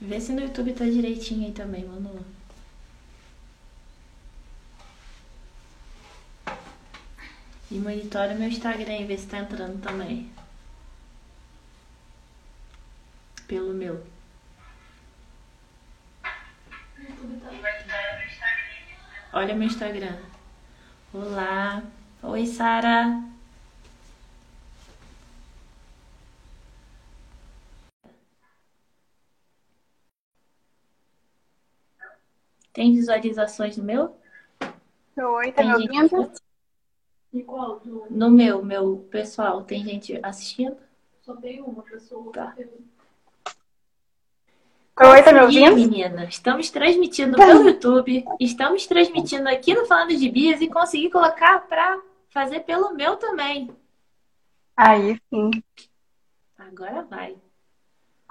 Vê se no YouTube tá direitinho aí também, Manu. E monitora meu Instagram e vê se tá entrando também. Pelo meu. Olha meu Instagram. Olá. Oi, Sara. Tem visualizações no meu? Oi, tá Tem me gente ouvindo? No meu, meu pessoal, tem gente assistindo? Só tem uma pessoa. Tá. Oi, tá me E ouvindo? menina, estamos transmitindo pelo YouTube, estamos transmitindo aqui no Falando de Bias e consegui colocar pra fazer pelo meu também. Aí sim. Agora vai.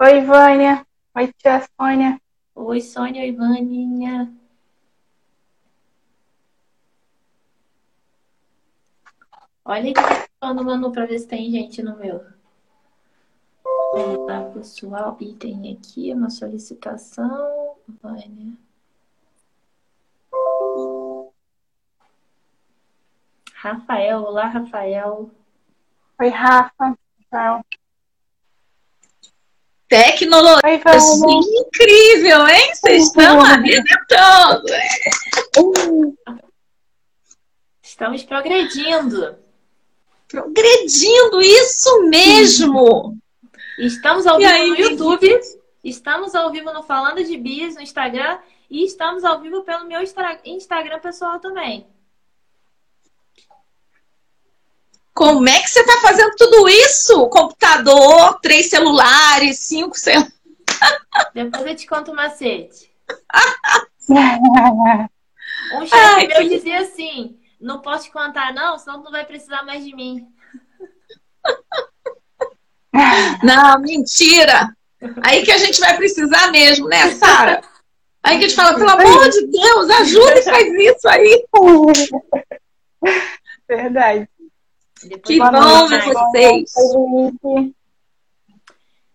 Oi, Vânia. Oi, tia Sônia. Oi, Sônia e Vaninha. Olha aqui no menu para ver se tem gente no meu. Olá, pessoal. E tem aqui uma solicitação. Vânia. Rafael, olá, Rafael. Oi, Rafa. Tchau. Tecnologia Vânia. incrível, hein? Vocês estão arrebentando. Estamos progredindo. Progredindo, isso mesmo. Estamos ao E vivo aí, no YouTube, estamos ao vivo no Falando de Bias no Instagram e estamos ao vivo pelo meu Instagram pessoal também. Como é que você está fazendo tudo isso? Computador, três celulares, cinco celulares. Depois eu te conto o macete. Um chefe Ai, meu que- dizia assim: não posso te contar, não, senão tu não vai precisar mais de mim. Não, mentira. Aí que a gente vai precisar mesmo, né, Sara? Aí que a gente fala, pelo amor de Deus, ajuda e faz isso aí. Verdade. Depois Que bom ver vocês.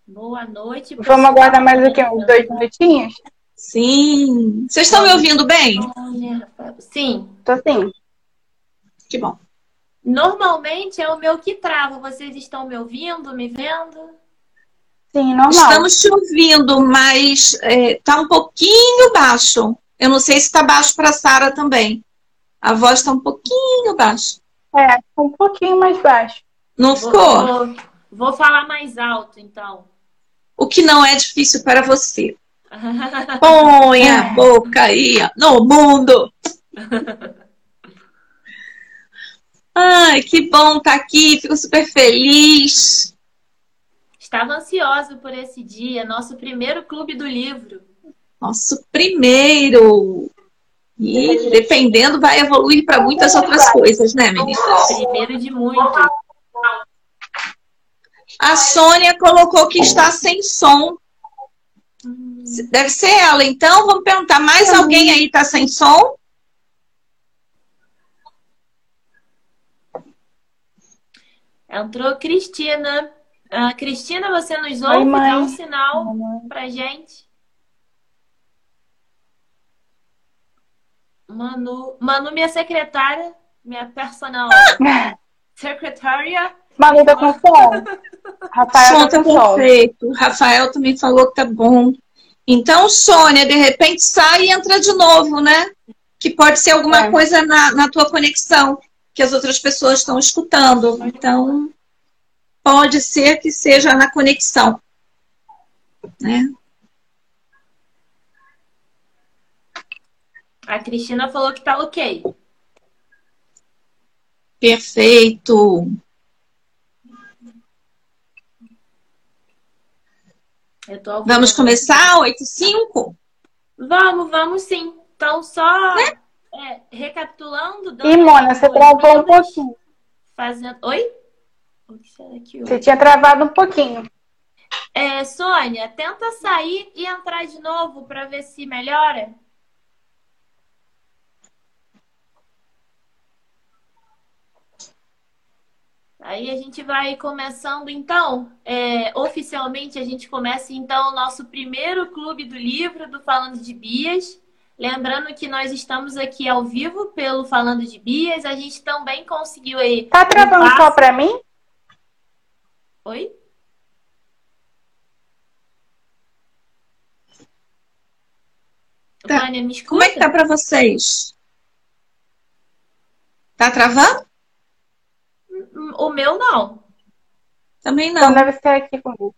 Boa noite. Vamos pessoal. aguardar mais o quê? Uns dois minutinhos? Sim. Vocês estão me ouvindo bem? Sim. Tô sim. Que bom. Normalmente é o meu que trava. Vocês estão me ouvindo, me vendo? Sim, normal. Estamos te ouvindo, mas é, tá um pouquinho baixo. Eu não sei se está baixo para Sara também. A voz está um pouquinho baixa. É, um pouquinho mais baixo. Não Vou, ficou? vou, vou falar mais alto, então. O que não é difícil para você. Põe a boca aí ó, no mundo. Ai, que bom estar aqui. Fico super feliz. Estava ansiosa por esse dia, nosso primeiro clube do livro. Nosso primeiro. E dependendo, vai evoluir para muitas outras coisas, né, meninas? Primeiro de muito. A Sônia colocou que está sem som. Deve ser ela. Então, vamos perguntar: mais alguém aí está sem som? Entrou Cristina. Ah, Cristina, você nos Oi, ouve? mãe. Dá um sinal pra gente. Manu, Manu, minha secretária, minha personal secretária. Manu tá com som. Rafael tá tá perfeito. Rafael também falou que tá bom. Então, Sônia, de repente sai e entra de novo, né? Que pode ser alguma É. coisa na, na tua conexão que as outras pessoas estão escutando. Então, pode ser que seja na conexão. Né? A Cristina falou que tá ok. Perfeito. Eu tô ao Vamos começar? 8 5? Vamos, vamos sim. Então, só Né? é, recapitulando. dando Ih, Mona, você travou um pouquinho. Fazendo... Oi? Você tinha travado um pouquinho. É, Sônia, tenta sair e entrar de novo para ver se melhora. Aí a gente vai começando, então, é, oficialmente a gente começa então o nosso primeiro clube do livro do Falando de Bias. Lembrando que nós estamos aqui ao vivo pelo Falando de Bias. A gente também conseguiu aí. Tá travando um só pra mim? Oi? Tá. Vânia, me escuta? Como é que tá pra vocês? Tá travando? O meu não. Também Então não. deve ser aqui comigo.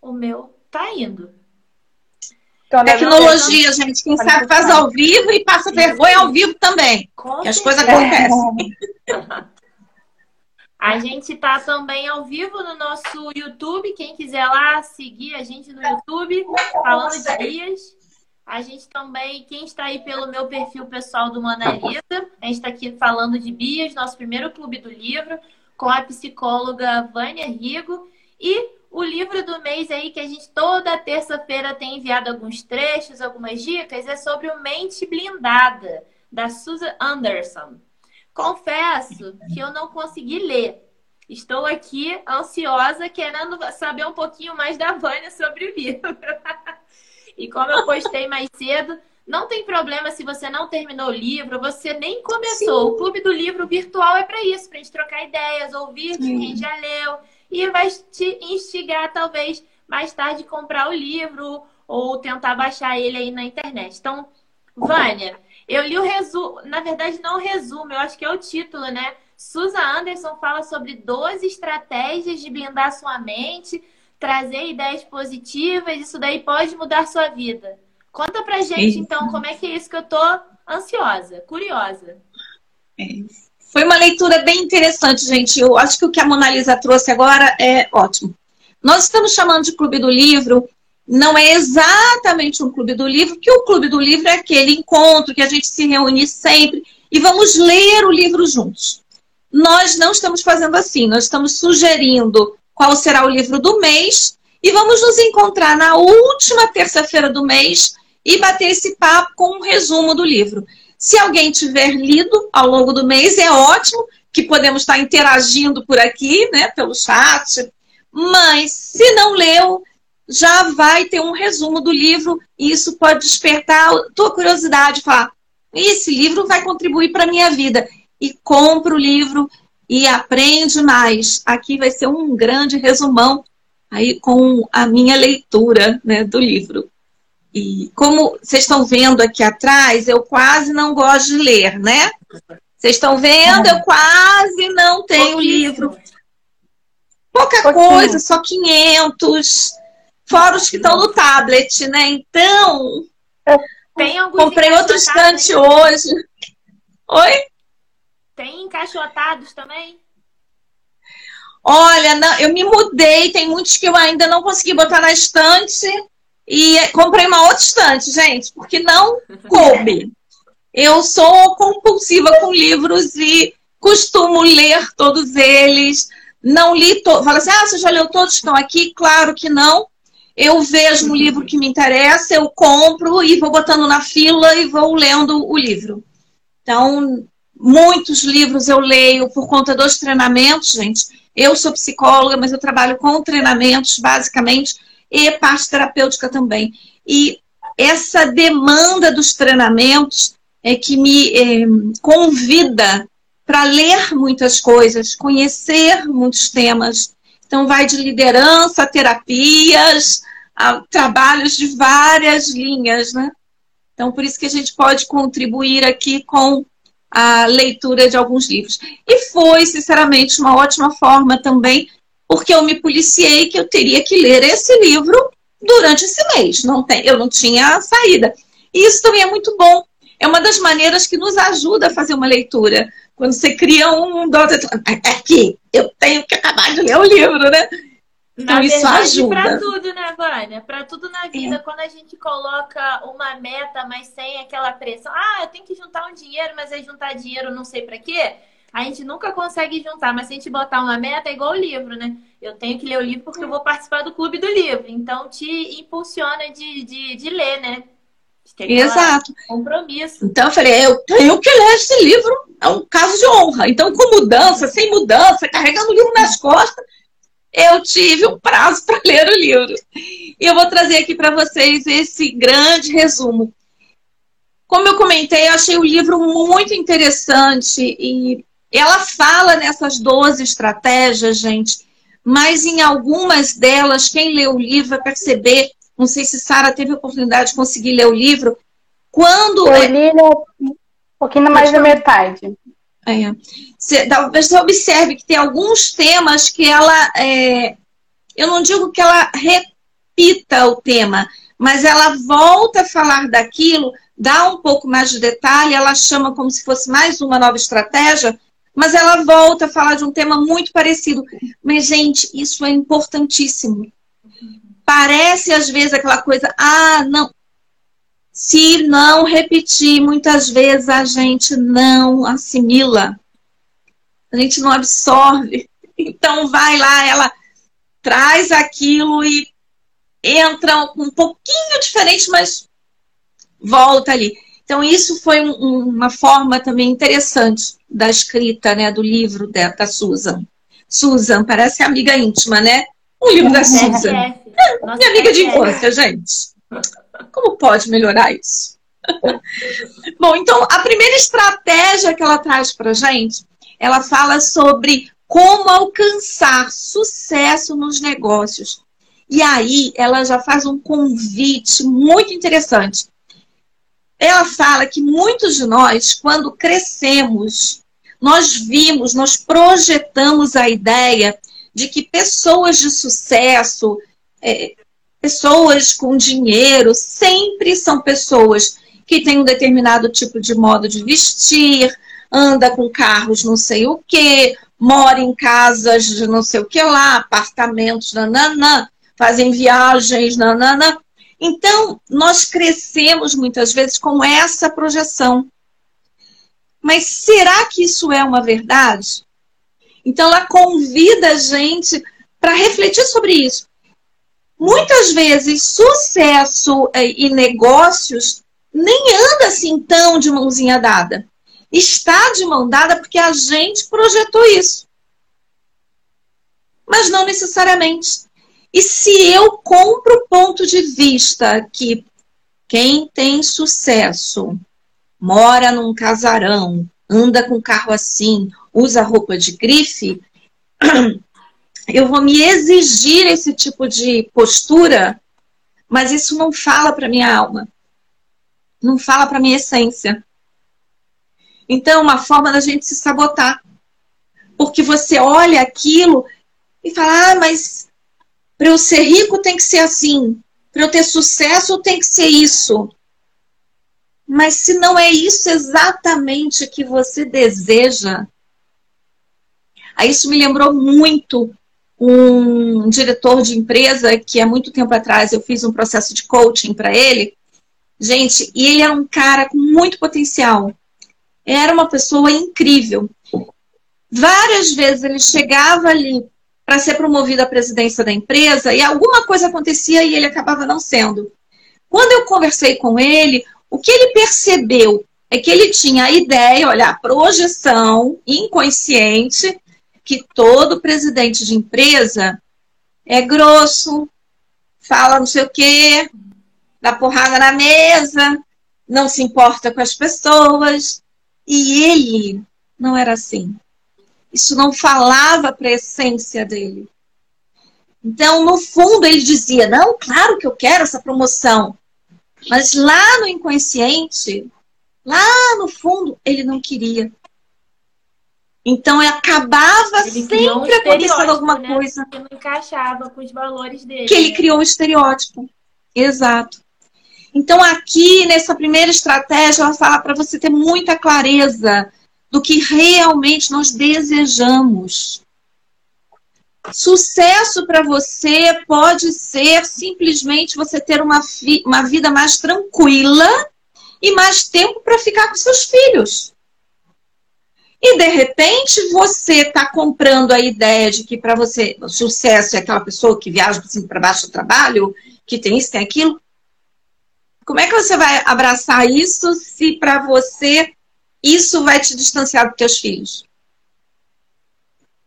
O meu tá indo. Então Tecnologia, gente. Quem sabe faz ao vivo e passa vergonha ao vivo também. Com as coisas acontecem. A gente tá também ao vivo no nosso YouTube. Quem quiser lá seguir a gente no YouTube, falando de dias. A gente também, quem está aí pelo meu perfil pessoal do Mona Lisa, a gente está aqui falando de Bias, nosso primeiro clube do livro, com a psicóloga Vânia Rigo. E o livro do mês aí, que a gente toda terça-feira tem enviado alguns trechos, algumas dicas, é sobre o Mente Blindada, da Susan Anderson. Confesso que eu não consegui ler. Estou aqui ansiosa, querendo saber um pouquinho mais da Vânia sobre o livro. e como eu postei mais cedo, não tem problema se você não terminou o livro, você nem começou. O Clube do Livro virtual é para isso, para a gente trocar ideias, ouvir de Sim. quem já leu e vai te instigar, talvez, mais tarde comprar o livro ou tentar baixar ele aí na internet. Então, Vânia, eu li o resumo, na verdade não o resumo, eu acho que é o título, né? Susan Anderson fala sobre 12 estratégias de blindar sua mente, trazer ideias positivas, isso daí pode mudar sua vida. Conta pra gente Isso. então como é que é isso que eu tô ansiosa, curiosa. Foi uma leitura bem interessante, gente. Eu acho que o que a Mona Lisa trouxe agora é ótimo. Nós estamos chamando de Clube do Livro, não é exatamente um Clube do Livro, que o Clube do Livro é aquele encontro que a gente se reúne sempre e vamos ler o livro juntos. Nós não estamos fazendo assim, nós estamos sugerindo qual será o livro do mês e vamos nos encontrar na última terça-feira do mês e bater esse papo com um resumo do livro. Se alguém tiver lido ao longo do mês, é ótimo que podemos estar interagindo por aqui, né, pelo chat. Mas se não leu, já vai ter um resumo do livro e isso pode despertar a tua curiosidade, falar: esse livro vai contribuir para a minha vida. E compra o livro e aprende mais. Aqui vai ser um grande resumão aí com a minha leitura né, do livro. E como vocês estão vendo aqui atrás, eu quase não gosto de ler, né? Vocês estão vendo? Eu quase não tenho livro. Pouca Pouquinho. coisa, só 500. Fora os que estão no tablet, né? Então, comprei outro estante hoje. Oi? Tem encaixotados também? Olha, não, eu me mudei, tem muitos que eu ainda não consegui botar na estante e comprei uma outra estante, gente, porque não coube. Eu sou compulsiva com livros e costumo ler todos eles. Não li todos. Fala assim, ah, você já leu todos que estão aqui? Claro que não. Eu vejo um livro que me interessa, eu compro e vou botando na fila e vou lendo o livro. Então, muitos livros eu leio por conta dos treinamentos, gente. Eu sou psicóloga, mas eu trabalho com treinamentos, basicamente, e parte terapêutica também. E essa demanda dos treinamentos é que me eh, convida para ler muitas coisas, conhecer muitos temas. Então, vai de liderança, terapias, a trabalhos de várias linhas, né? Então, por isso que a gente pode contribuir aqui com a leitura de alguns livros. E foi, sinceramente, uma ótima forma também, porque eu me policiei que eu teria que ler esse livro durante esse mês. Não tem, eu não tinha saída. E isso também é muito bom. É uma das maneiras que nos ajuda a fazer uma leitura. Quando você cria um aqui, eu tenho que acabar de ler o livro, né? Então Na isso verdade, ajuda. Pra tudo, né, Vânia? Pra tudo na vida, quando a gente coloca uma meta, mas sem aquela pressão, ah, eu tenho que juntar um dinheiro, mas aí juntar dinheiro não sei pra quê, a gente nunca consegue juntar. Mas se a gente botar uma meta, é igual o livro, né? Eu tenho que ler o livro porque eu vou participar do clube do livro. Então te impulsiona de, de, de ler, né? Exato. Compromisso. Então eu falei, eu tenho que ler esse livro, é um caso de honra. Então, com mudança, sem mudança, carregando o livro nas costas, eu tive um prazo para ler o livro. E eu vou trazer aqui para vocês esse grande resumo. Como eu comentei, eu achei o livro muito interessante e ela fala nessas 12 estratégias, gente, mas em algumas delas, quem lê o livro vai perceber, não sei se Sara teve a oportunidade de conseguir ler o livro, quando... Eu li um pouquinho mais da metade. É. Você, talvez você observe que tem alguns temas que ela. É, eu não digo que ela repita o tema, mas ela volta a falar daquilo, dá um pouco mais de detalhe, ela chama como se fosse mais uma nova estratégia, mas ela volta a falar de um tema muito parecido. Mas, gente, isso é importantíssimo. Parece às vezes aquela coisa, ah, não, se não repetir, muitas vezes a gente não assimila, a gente não absorve. Então vai lá, ela traz aquilo e entra um pouquinho diferente, mas volta ali. Então isso foi um, uma forma também interessante da escrita, né, do livro da, da Susan. Susan, parece amiga íntima, né? Um livro da Susan. Minha amiga de infância, gente. Como pode melhorar isso? Bom, então a primeira estratégia que ela traz para gente, ela fala sobre como alcançar sucesso nos negócios. E aí ela já faz um convite muito interessante. Ela fala que muitos de nós, quando crescemos, nós vimos, nós projetamos a ideia de que pessoas de sucesso, é, Pessoas com dinheiro sempre são pessoas que têm um determinado tipo de modo de vestir, anda com carros não sei o que, mora em casas de não sei o que lá, apartamentos, nananã, fazem viagens, nananã. Então, nós crescemos muitas vezes com essa projeção. Mas será que isso é uma verdade? Então, ela convida a gente para refletir sobre isso. Muitas vezes, sucesso é, e negócios nem anda assim tão de mãozinha dada. Está de mão dada porque a gente projetou isso. Mas não necessariamente. E se eu compro o ponto de vista que quem tem sucesso mora num casarão, anda com carro assim, usa roupa de grife, eu vou me exigir esse tipo de postura, mas isso não fala para minha alma. Não fala para minha essência. Então, é uma forma da gente se sabotar. Porque você olha aquilo e fala: "Ah, mas para eu ser rico tem que ser assim, para eu ter sucesso tem que ser isso". Mas se não é isso exatamente que você deseja, aí isso me lembrou muito um diretor de empresa que há muito tempo atrás eu fiz um processo de coaching para ele. Gente, e ele era um cara com muito potencial. Era uma pessoa incrível. Várias vezes ele chegava ali para ser promovido à presidência da empresa e alguma coisa acontecia e ele acabava não sendo. Quando eu conversei com ele, o que ele percebeu é que ele tinha a ideia, olha, a projeção inconsciente que todo presidente de empresa é grosso, fala não sei o quê, dá porrada na mesa, não se importa com as pessoas. E ele não era assim. Isso não falava para a essência dele. Então, no fundo, ele dizia: Não, claro que eu quero essa promoção. Mas lá no inconsciente, lá no fundo, ele não queria. Então acabava ele sempre um acontecendo alguma né? coisa. Que não encaixava com os valores dele. Que ele né? criou um estereótipo. Exato. Então aqui nessa primeira estratégia ela fala para você ter muita clareza do que realmente nós desejamos. Sucesso para você pode ser simplesmente você ter uma, uma vida mais tranquila e mais tempo para ficar com seus filhos. E de repente você está comprando a ideia de que para você o sucesso é aquela pessoa que viaja para cima para baixo do trabalho, que tem isso, tem aquilo. Como é que você vai abraçar isso se para você isso vai te distanciar dos teus filhos?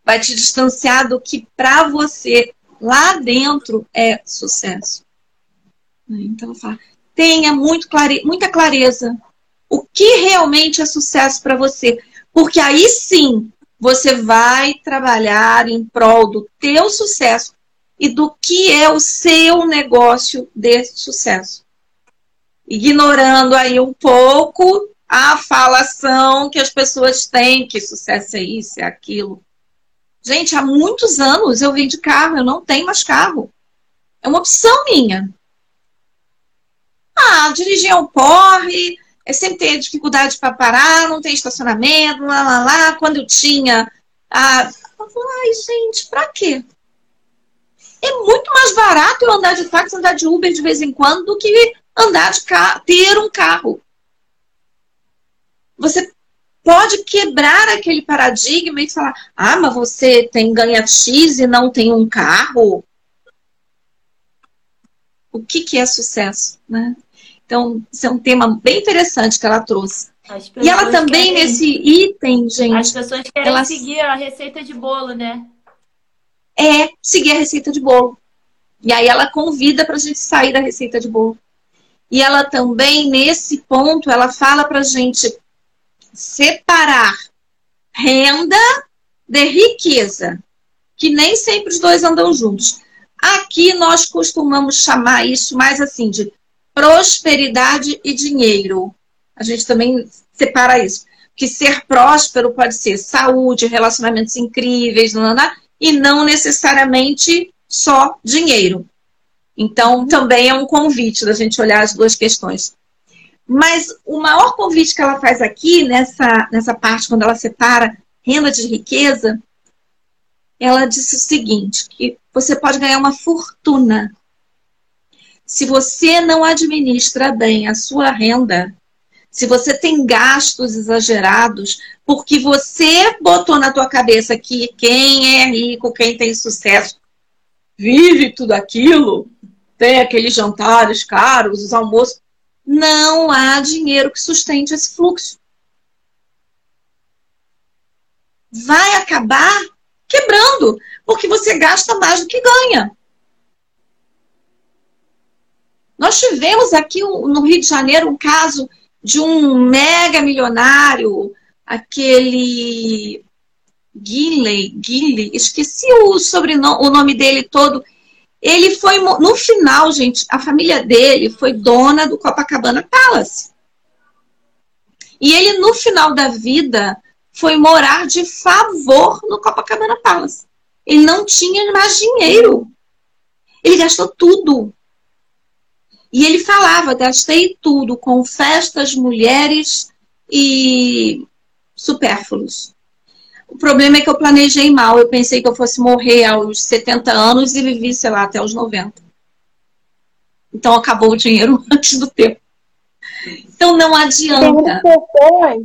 Vai te distanciar do que para você lá dentro é sucesso. Então, fala, tenha muito clare... muita clareza o que realmente é sucesso para você, porque aí sim você vai trabalhar em prol do teu sucesso e do que é o seu negócio de sucesso. Ignorando aí um pouco a falação que as pessoas têm que sucesso é isso, é aquilo. Gente, há muitos anos eu vim de carro, eu não tenho mais carro. É uma opção minha. Ah, dirigir é um porre, é sempre ter dificuldade para parar, não tem estacionamento, lá, lá, lá. Quando eu tinha. Ah, eu falei, ai, gente, pra quê? É muito mais barato eu andar de táxi, andar de Uber de vez em quando, do que andar de carro, ter um carro. Você pode quebrar aquele paradigma e falar: ah, mas você tem ganha X e não tem um carro. O que, que é sucesso, né? Então, isso é um tema bem interessante que ela trouxe. E ela também, querem... nesse item, gente. As pessoas querem ela... seguir a receita de bolo, né? É, seguir a receita de bolo. E aí ela convida para a gente sair da receita de bolo. E ela também, nesse ponto, ela fala para a gente separar renda de riqueza, que nem sempre os dois andam juntos. Aqui nós costumamos chamar isso mais assim de prosperidade e dinheiro. A gente também separa isso. Que ser próspero pode ser saúde, relacionamentos incríveis, não, e não necessariamente só dinheiro. Então, também é um convite da gente olhar as duas questões. Mas o maior convite que ela faz aqui, nessa, nessa parte, quando ela separa renda de riqueza, ela disse o seguinte: que você pode ganhar uma fortuna. Se você não administra bem a sua renda, se você tem gastos exagerados, porque você botou na tua cabeça que quem é rico, quem tem sucesso, vive tudo aquilo, tem aqueles jantares caros, os almoços não há dinheiro que sustente esse fluxo. Vai acabar quebrando, porque você gasta mais do que ganha. Nós tivemos aqui no Rio de Janeiro um caso de um mega milionário, aquele Guinley, Guinley, esqueci o sobrenome, o nome dele todo, ele foi, no final, gente, a família dele foi dona do Copacabana Palace. E ele, no final da vida, foi morar de favor no Copacabana Palace. Ele não tinha mais dinheiro. Ele gastou tudo. E ele falava: gastei tudo com festas, mulheres e supérfluos. O problema é que eu planejei mal. Eu pensei que eu fosse morrer aos 70 anos e vivi, sei lá, até os 90. Então acabou o dinheiro antes do tempo. Então não adianta. Tem pessoas,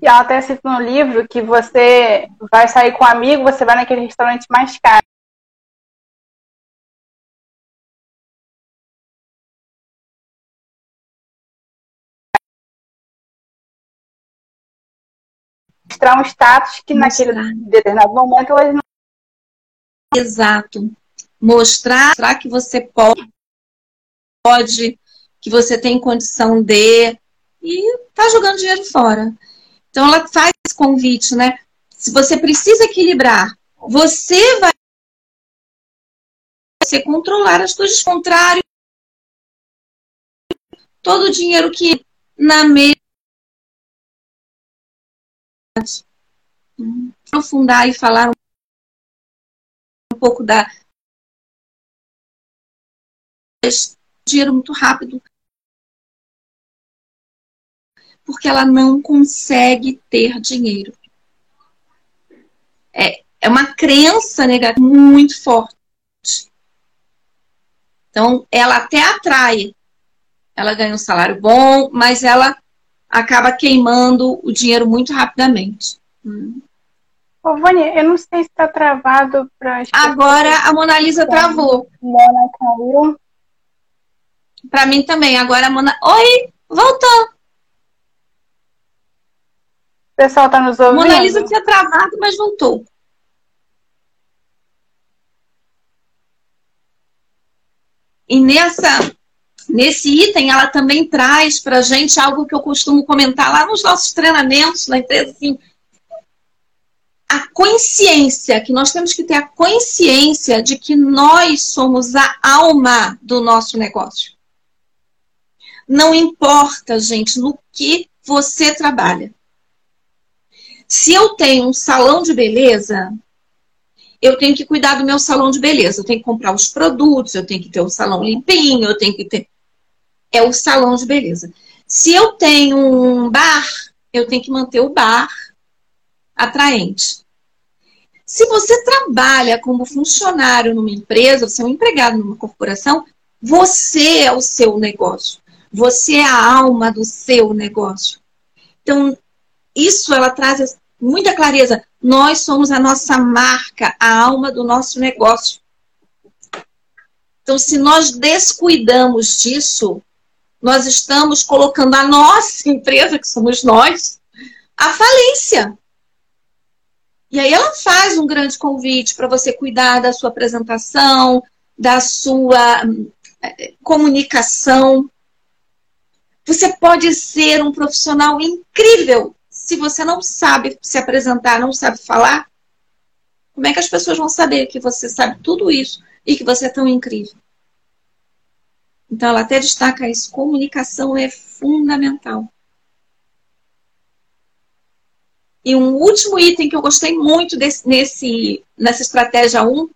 e ela até cita no livro, que você vai sair com um amigo, você vai naquele restaurante mais caro. Mostrar um status que mostrar. naquele determinado momento elas não. Exato. Mostrar, mostrar que você pode, pode, que você tem condição de. E tá jogando dinheiro fora. Então ela faz esse convite, né? Se você precisa equilibrar, você vai você controlar as coisas contrário todo o dinheiro que na mesma aprofundar e falar um pouco da dinheiro muito rápido porque ela não consegue ter dinheiro. É, é uma crença negativa muito forte. Então, ela até atrai. Ela ganha um salário bom, mas ela acaba queimando o dinheiro muito rapidamente. Hum. Ô, Vânia, eu não sei se está travado para. Agora a Mona Lisa travou. Mona caiu. Para mim também. Agora a Mona. Oi! Voltou! O pessoal tá nos ouvindo? Mona Lisa tinha travado, mas voltou. E nessa, nesse item, ela também traz para a gente algo que eu costumo comentar lá nos nossos treinamentos na empresa, assim, a consciência, que nós temos que ter a consciência de que nós somos a alma do nosso negócio. Não importa, gente, no que você trabalha. Se eu tenho um salão de beleza, eu tenho que cuidar do meu salão de beleza. Eu tenho que comprar os produtos, eu tenho que ter o salão limpinho, eu tenho que ter. É o salão de beleza. Se eu tenho um bar, eu tenho que manter o bar atraente. Se você trabalha como funcionário numa empresa, você é um empregado numa corporação, você é o seu negócio. Você é a alma do seu negócio. Então, isso ela traz muita clareza. Nós somos a nossa marca, a alma do nosso negócio. Então, se nós descuidamos disso, nós estamos colocando a nossa empresa, que somos nós, à falência. E aí ela faz um grande convite para você cuidar da sua apresentação, da sua eh, comunicação. Você pode ser um profissional incrível se você não sabe se apresentar, não sabe falar, como é que as pessoas vão saber que você sabe tudo isso e que você é tão incrível? Então, ela até destaca isso: comunicação é fundamental. E um último item que eu gostei muito desse, nesse, nessa estratégia 1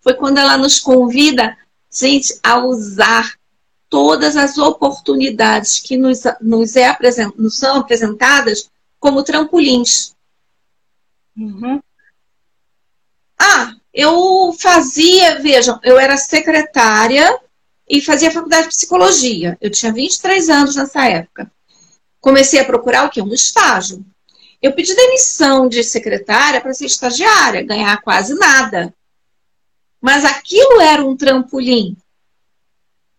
foi quando ela nos convida, gente, a usar todas as oportunidades que nos, nos, é apresent, nos são apresentadas como trampolins. Uhum. Ah, eu fazia, vejam, eu era secretária e fazia faculdade de psicologia. Eu tinha 23 anos nessa época. Comecei a procurar o quê? Um estágio. Eu pedi demissão de secretária para ser estagiária, ganhar quase nada. Mas aquilo era um trampolim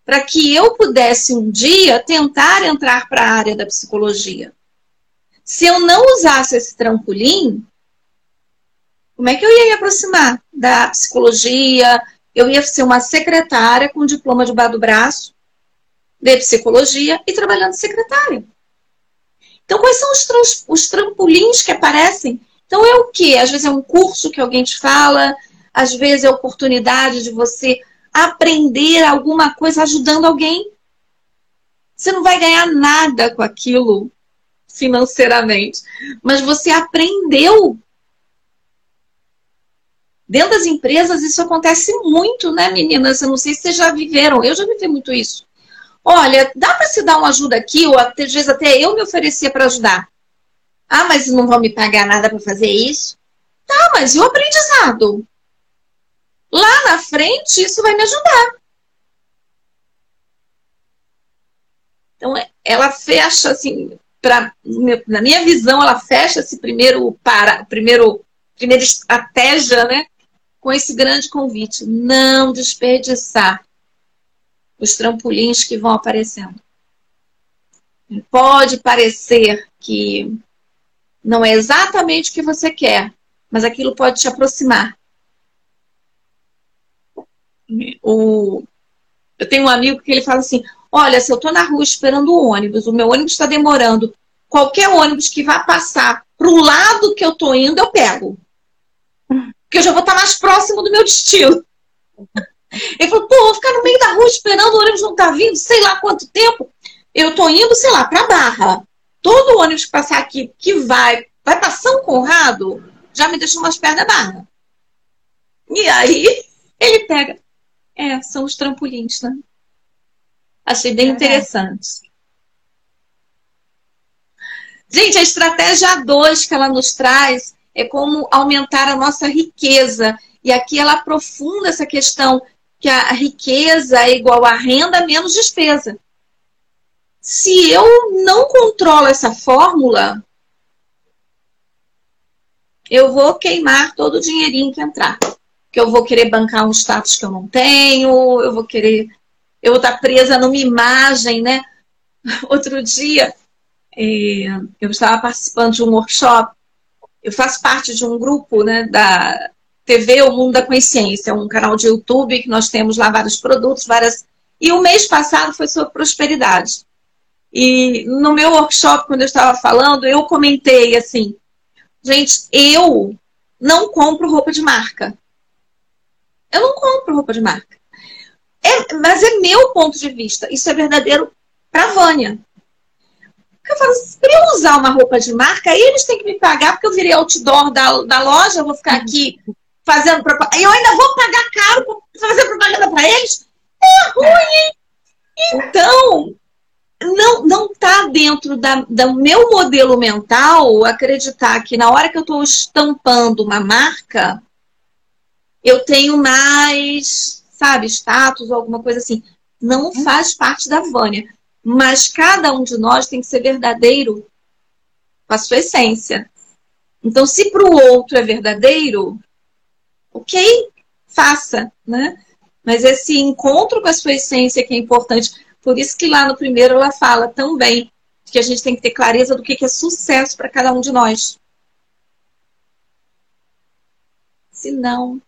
para que eu pudesse um dia tentar entrar para a área da psicologia. Se eu não usasse esse trampolim, como é que eu ia me aproximar da psicologia? Eu ia ser uma secretária com diploma de bar do braço de psicologia e trabalhando secretária. Então, quais são os, os trampolins que aparecem? Então, é o quê? Às vezes é um curso que alguém te fala, às vezes é a oportunidade de você aprender alguma coisa ajudando alguém. Você não vai ganhar nada com aquilo financeiramente, mas você aprendeu. Dentro das empresas isso acontece muito, né, meninas? Eu não sei se vocês já viveram, eu já vivi muito isso. Olha, dá para se dar uma ajuda aqui, ou às vezes até eu me oferecia para ajudar. Ah, mas não vão me pagar nada para fazer isso? Tá, mas e o aprendizado? Lá na frente, isso vai me ajudar. Então, ela fecha assim, pra, na minha visão, ela fecha esse primeiro para, primeiro, primeira estratégia, né? Com esse grande convite. Não desperdiçar os trampolins que vão aparecendo. Pode parecer que não é exatamente o que você quer, mas aquilo pode te aproximar. O... Eu tenho um amigo que ele fala assim: Olha, se eu estou na rua esperando o ônibus, o meu ônibus está demorando, qualquer ônibus que vá passar para o lado que eu estou indo, eu pego. Porque eu já vou estar tá mais próximo do meu destino. Ele falou, pô, vou ficar no meio da rua esperando, o ônibus não está vindo, sei lá quanto tempo. Eu estou indo, sei lá, para Barra. Todo ônibus que passar aqui, que vai, vai para São Conrado, já me deixou umas pernas barra. E aí, ele pega. É, são os trampolins, né? Achei bem é interessante. Gente, a estratégia 2 que ela nos traz é como aumentar a nossa riqueza. E aqui ela aprofunda essa questão que a riqueza é igual a renda menos despesa. Se eu não controlo essa fórmula, eu vou queimar todo o dinheirinho que entrar. Que eu vou querer bancar um status que eu não tenho, eu vou querer eu vou estar presa numa imagem, né? Outro dia, é, eu estava participando de um workshop, eu faço parte de um grupo né, da TV O Mundo da Consciência, um canal de YouTube que nós temos lá vários produtos, várias. E o mês passado foi sobre prosperidade. E no meu workshop, quando eu estava falando, eu comentei assim: gente, eu não compro roupa de marca. Eu não compro roupa de marca. É, mas é meu ponto de vista. Isso é verdadeiro para Vânia. Eu falo, para eu usar uma roupa de marca, eles têm que me pagar, porque eu virei outdoor da, da loja, eu vou ficar aqui fazendo propaganda. Eu ainda vou pagar caro para fazer propaganda para eles? É ruim, hein? Então, não não está dentro da, do meu modelo mental acreditar que na hora que eu estou estampando uma marca, eu tenho mais, sabe, status ou alguma coisa assim. Não uhum. faz parte da Vânia. Mas cada um de nós tem que ser verdadeiro com a sua essência. Então, se para o outro é verdadeiro, ok, faça, né? Mas esse encontro com a sua essência que é importante. Por isso que lá no primeiro ela fala também que a gente tem que ter clareza do que é sucesso para cada um de nós. Se não,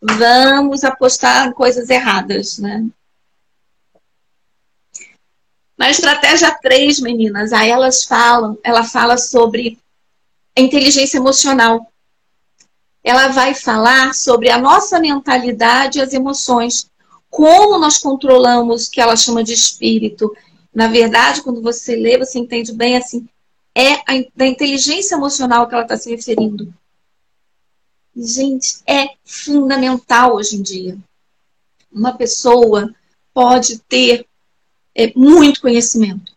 vamos apostar em coisas erradas, né? Na estratégia 3, meninas, aí elas falam, ela fala sobre a inteligência emocional. Ela vai falar sobre a nossa mentalidade e as emoções como nós controlamos o que ela chama de espírito. Na verdade, quando você lê, você entende bem assim, é a, da inteligência emocional que ela está se referindo. Gente, é fundamental hoje em dia. Uma pessoa pode ter é, muito conhecimento.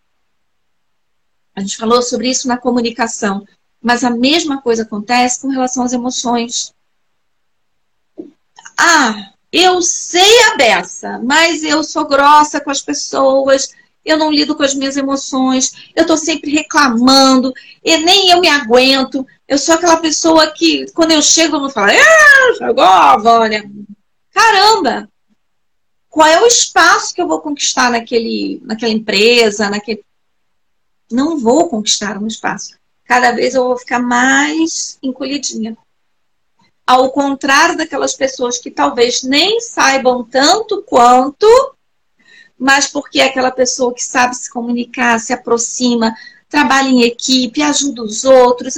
A gente falou sobre isso na comunicação, mas a mesma coisa acontece com relação às emoções. Ah, eu sei a beça, mas eu sou grossa com as pessoas, eu não lido com as minhas emoções, eu estou sempre reclamando, e nem eu me aguento. Eu sou aquela pessoa que, quando eu chego, eu vou falar, ah, chegou, Vânia. Caramba! Qual é o espaço que eu vou conquistar naquele, naquela empresa, naquele. Não vou conquistar um espaço. Cada vez eu vou ficar mais encolhidinha. Ao contrário daquelas pessoas que talvez nem saibam tanto quanto, mas porque é aquela pessoa que sabe se comunicar, se aproxima, trabalha em equipe, ajuda os outros,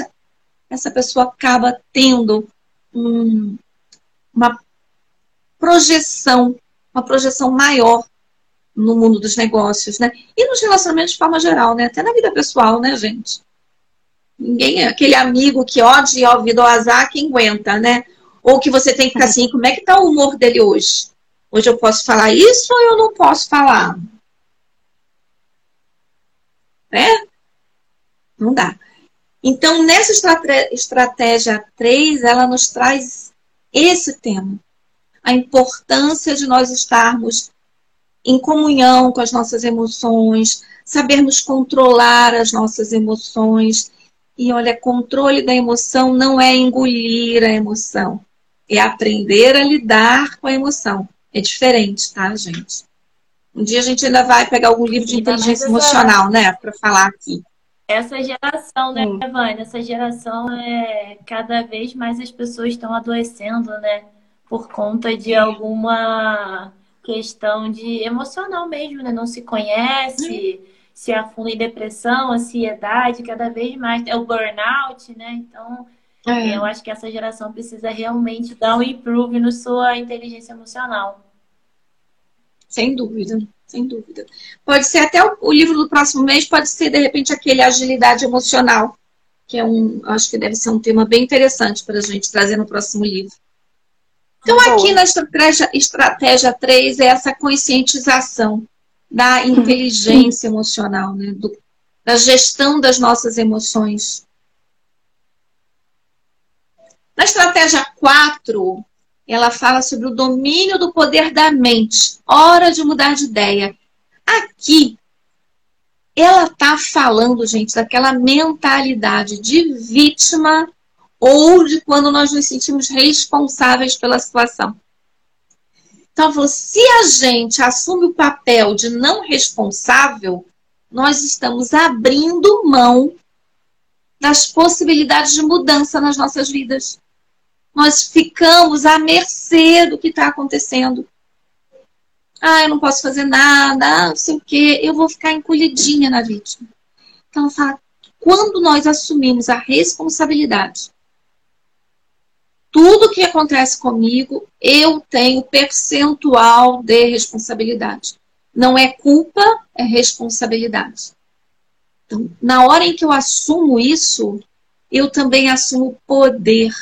essa pessoa acaba tendo um, uma projeção, uma projeção maior no mundo dos negócios, né? E nos relacionamentos de forma geral, né? Até na vida pessoal, né, gente? Ninguém é aquele amigo que odia ao vida ao azar que aguenta, né? Ou que você tem que ficar assim, como é que tá o humor dele hoje? Hoje eu posso falar isso ou eu não posso falar? Né? Não dá. Então, nessa estratégia 3, ela nos traz esse tema. A importância de nós estarmos em comunhão com as nossas emoções, sabermos controlar as nossas emoções e olha, controle da emoção não é engolir a emoção, é aprender a lidar com a emoção. É diferente, tá, gente? Um dia a gente ainda vai pegar algum livro de inteligência emocional, né, para falar aqui. Essa geração, né, hum. Vânia? Essa geração é cada vez mais as pessoas estão adoecendo, né? Por conta de alguma questão de emocional mesmo, né? Não se conhece. Hum se afunda em depressão, ansiedade, cada vez mais. É o burnout, né? Então, é. eu acho que essa geração precisa realmente dar um improve na sua inteligência emocional. Sem dúvida, sem dúvida. Pode ser até o, o livro do próximo mês, pode ser, de repente, aquele agilidade emocional, que é um, acho que deve ser um tema bem interessante para a gente trazer no próximo livro. Então, aqui na estratégia, estratégia 3 é essa conscientização da inteligência emocional, né? Do, da gestão das nossas emoções. Na estratégia 4, ela fala sobre o domínio do poder da mente. Hora de mudar de ideia. Aqui, ela está falando, gente, daquela mentalidade de vítima ou de quando nós nos sentimos responsáveis pela situação. Então, se a gente assume o papel de não responsável, nós estamos abrindo mão das possibilidades de mudança nas nossas vidas. Nós ficamos à mercê do que está acontecendo. Ah, eu não posso fazer nada, ah, não sei o quê. Eu vou ficar encolhidinha na vítima. Então, fala, quando nós assumimos a responsabilidade tudo que acontece comigo, eu tenho percentual de responsabilidade. Não é culpa, é responsabilidade. Então, na hora em que eu assumo isso, eu também assumo poder.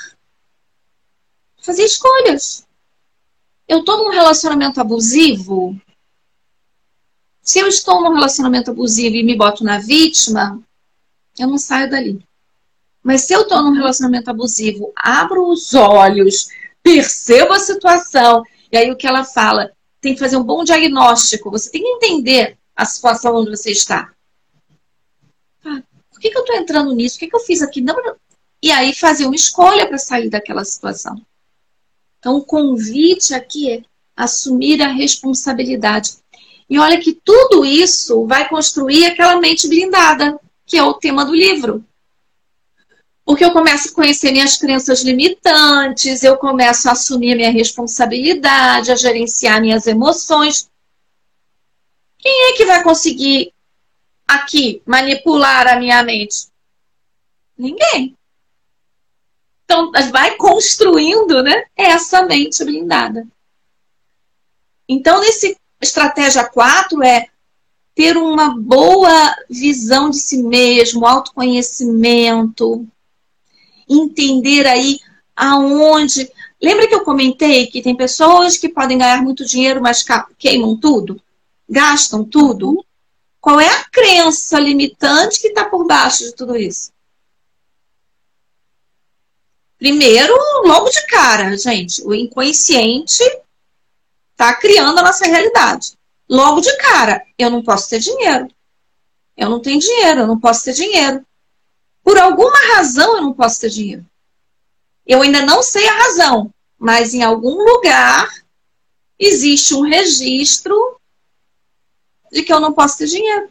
Fazer escolhas. Eu estou num relacionamento abusivo. Se eu estou num relacionamento abusivo e me boto na vítima, eu não saio dali. Mas se eu estou num relacionamento abusivo, abro os olhos, percebo a situação, e aí o que ela fala, tem que fazer um bom diagnóstico, você tem que entender a situação onde você está. Ah, por que, que eu estou entrando nisso? O que, que eu fiz aqui? Não, não. E aí fazer uma escolha para sair daquela situação. Então, o convite aqui é assumir a responsabilidade. E olha que tudo isso vai construir aquela mente blindada, que é o tema do livro. Porque eu começo a conhecer minhas crenças limitantes, eu começo a assumir minha responsabilidade, a gerenciar minhas emoções. Quem é que vai conseguir aqui manipular a minha mente? Ninguém. Então, vai construindo né, essa mente blindada. Então, nesse estratégia 4 é ter uma boa visão de si mesmo, autoconhecimento, entender aí aonde. Lembra que eu comentei que tem pessoas que podem ganhar muito dinheiro, mas queimam tudo? Gastam tudo? Qual é a crença limitante que está por baixo de tudo isso? Primeiro, logo de cara, gente, o inconsciente está criando a nossa realidade. Logo de cara, eu não posso ter dinheiro. Eu não tenho dinheiro, eu não posso ter dinheiro. Por alguma razão eu não posso ter dinheiro. Eu ainda não sei a razão, mas em algum lugar existe um registro de que eu não posso ter dinheiro.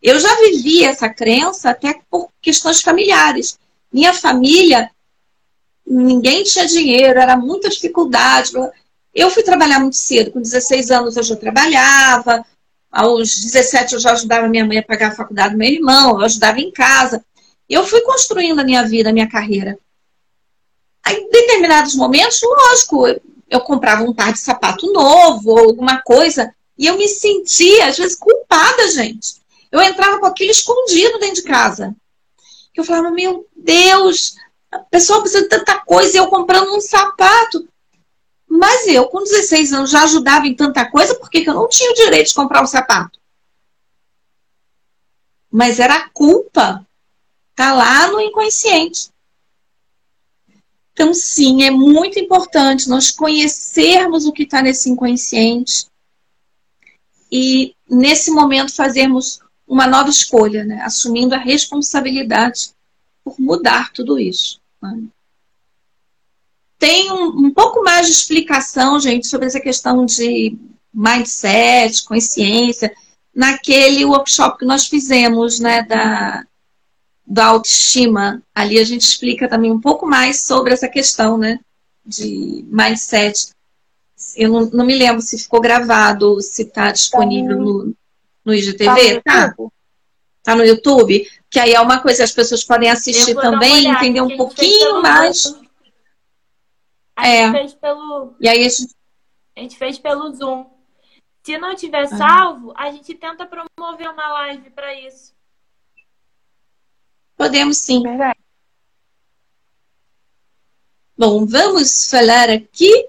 Eu já vivi essa crença até por questões familiares. Minha família, ninguém tinha dinheiro, era muita dificuldade. Eu fui trabalhar muito cedo, com 16 anos eu já trabalhava, aos 17 eu já ajudava minha mãe a pagar a faculdade do meu irmão, eu ajudava em casa. Eu fui construindo a minha vida, a minha carreira. Aí, em determinados momentos, lógico, eu, eu comprava um par de sapato novo ou alguma coisa, e eu me sentia, às vezes, culpada, gente. Eu entrava com aquilo escondido dentro de casa. Eu falava, meu Deus, a pessoa precisa de tanta coisa e eu comprando um sapato. Mas eu, com 16 anos, já ajudava em tanta coisa, porque eu não tinha o direito de comprar um sapato. Mas era a culpa. Tá lá no inconsciente. Então, sim, é muito importante nós conhecermos o que está nesse inconsciente e, nesse momento, fazermos uma nova escolha, né? assumindo a responsabilidade por mudar tudo isso. Né? Tem um, um pouco mais de explicação, gente, sobre essa questão de mindset, consciência, naquele workshop que nós fizemos, né, da, da autoestima. Ali a gente explica também um pouco mais sobre essa questão, né, de mindset. Eu não, não me lembro se ficou gravado, se está disponível tá no, no IGTV, tá? Tá, tá no YouTube? Que aí é uma coisa que as pessoas podem assistir também, entender um pouquinho mais. A é. gente fez pelo. E aí a gente... a gente fez pelo Zoom. Se não tiver ah. salvo, a gente tenta promover uma live para isso. Podemos sim. Verdade. Bom, vamos falar aqui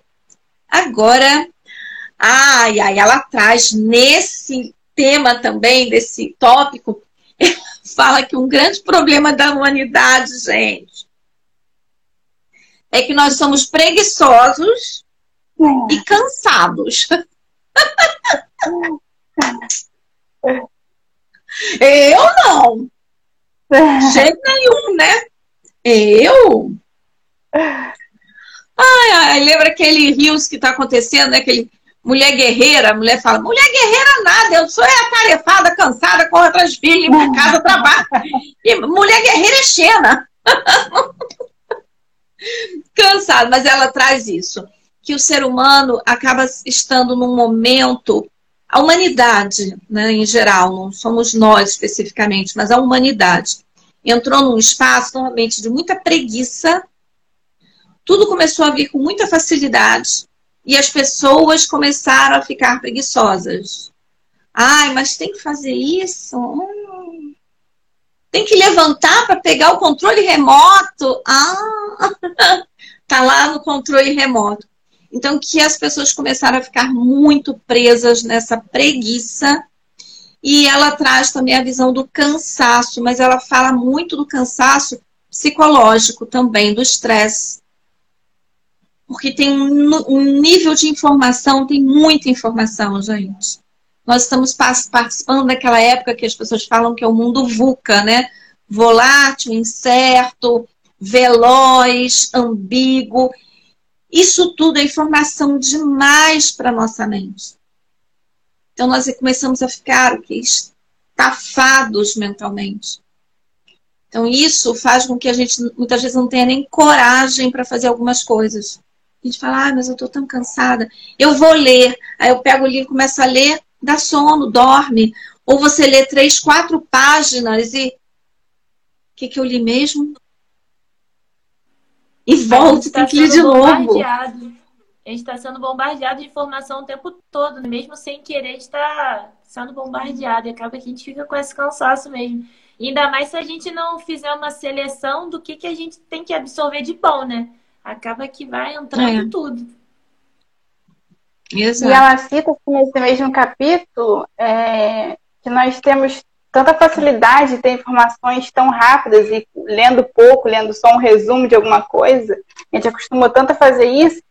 agora. Ai, ai, ela traz nesse tema também, desse tópico, fala que um grande problema da humanidade, gente, é que nós somos preguiçosos é. e cansados. Eu não. De jeito nenhum, né? Eu. Ai, ai, lembra aquele rios que está acontecendo, né? Aquele mulher guerreira, a mulher fala, mulher guerreira nada, eu sou atarefada, cansada, corro atrás de filho, limpo casa, trabalho. E mulher guerreira é Xena. Cansada, mas ela traz isso. Que o ser humano acaba estando num momento, a humanidade, né, em geral, não somos nós especificamente, mas a humanidade, entrou num espaço normalmente de muita preguiça, tudo começou a vir com muita facilidade, e as pessoas começaram a ficar preguiçosas. Ai, mas tem que fazer isso? Hum. Tem que levantar para pegar o controle remoto? Ah, tá lá no controle remoto. Então, que as pessoas começaram a ficar muito presas nessa preguiça. E ela traz também a visão do cansaço, mas ela fala muito do cansaço psicológico também, do estresse porque tem um, um nível de informação, tem muita informação, gente. Nós estamos participando daquela época que as pessoas falam que é o mundo VUCA, né? Volátil, incerto, veloz, ambíguo. Isso tudo é informação demais para nossa mente. Então nós começamos a ficar o que estafados mentalmente. Então isso faz com que a gente muitas vezes não tenha nem coragem para fazer algumas coisas. A gente fala, ah, mas eu tô tão cansada. Eu vou ler. Aí eu pego o livro, começo a ler, dá sono, dorme. Ou você lê três, quatro páginas e. O que, que eu li mesmo? E volta, tá tem que ler de novo. A gente está sendo bombardeado de informação o tempo todo, mesmo sem querer estar sendo bombardeado. E acaba que a gente fica com esse cansaço mesmo. ainda mais se a gente não fizer uma seleção do que, que a gente tem que absorver de bom, né? acaba que vai entrando é. tudo. Exato. E ela cita assim, nesse mesmo capítulo é, que nós temos tanta facilidade de ter informações tão rápidas e lendo pouco, lendo só um resumo de alguma coisa. A gente acostumou tanto a fazer isso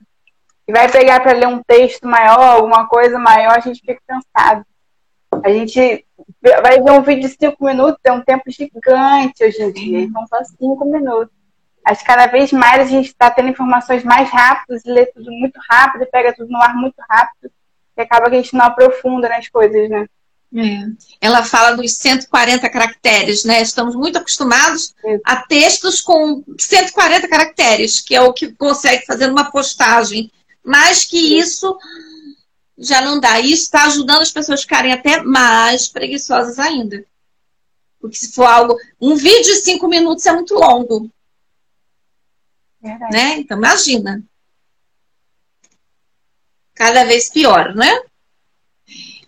e vai pegar para ler um texto maior, alguma coisa maior, a gente fica cansado. A gente vai ver um vídeo de cinco minutos, é um tempo gigante hoje em dia, então só cinco minutos. Acho que cada vez mais a gente está tendo informações mais rápidas, lê tudo muito rápido, pega tudo no ar muito rápido, e acaba que a gente não aprofunda nas coisas, né? É. Ela fala dos 140 caracteres, né? Estamos muito acostumados a textos com 140 caracteres, que é o que consegue fazer uma postagem. Mais que isso, já não dá. Isso está ajudando as pessoas a ficarem até mais preguiçosas ainda. Porque se for algo. Um vídeo de cinco minutos é muito longo. Né? Então, imagina. Cada vez pior, né?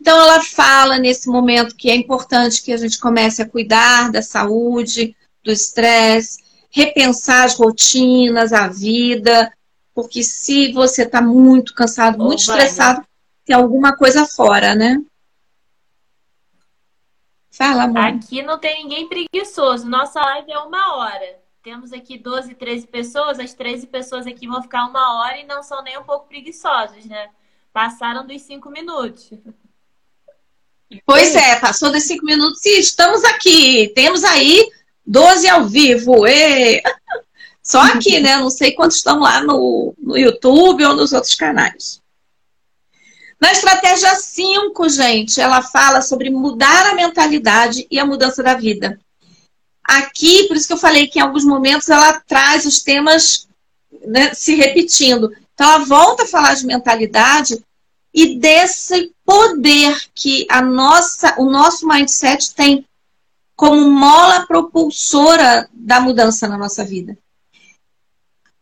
Então, ela fala nesse momento que é importante que a gente comece a cuidar da saúde, do estresse, repensar as rotinas, a vida, porque se você está muito cansado, muito estressado, tem alguma coisa fora, né? Fala, amor. Aqui não tem ninguém preguiçoso. Nossa live é uma hora temos aqui 12, 13 pessoas, as 13 pessoas aqui vão ficar uma hora e não são nem um pouco preguiçosas, né? Passaram dos cinco minutos. Pois é, passou dos cinco minutos e estamos aqui. Temos aí 12 ao vivo. E... Só aqui, né? Não sei quantos estão lá no, no YouTube ou nos outros canais. Na estratégia 5, gente, ela fala sobre mudar a mentalidade e a mudança da vida. Aqui, por isso que eu falei que em alguns momentos ela traz os temas né, se repetindo. Então, ela volta a falar de mentalidade e desse poder que a nossa, o nosso mindset tem como mola propulsora da mudança na nossa vida.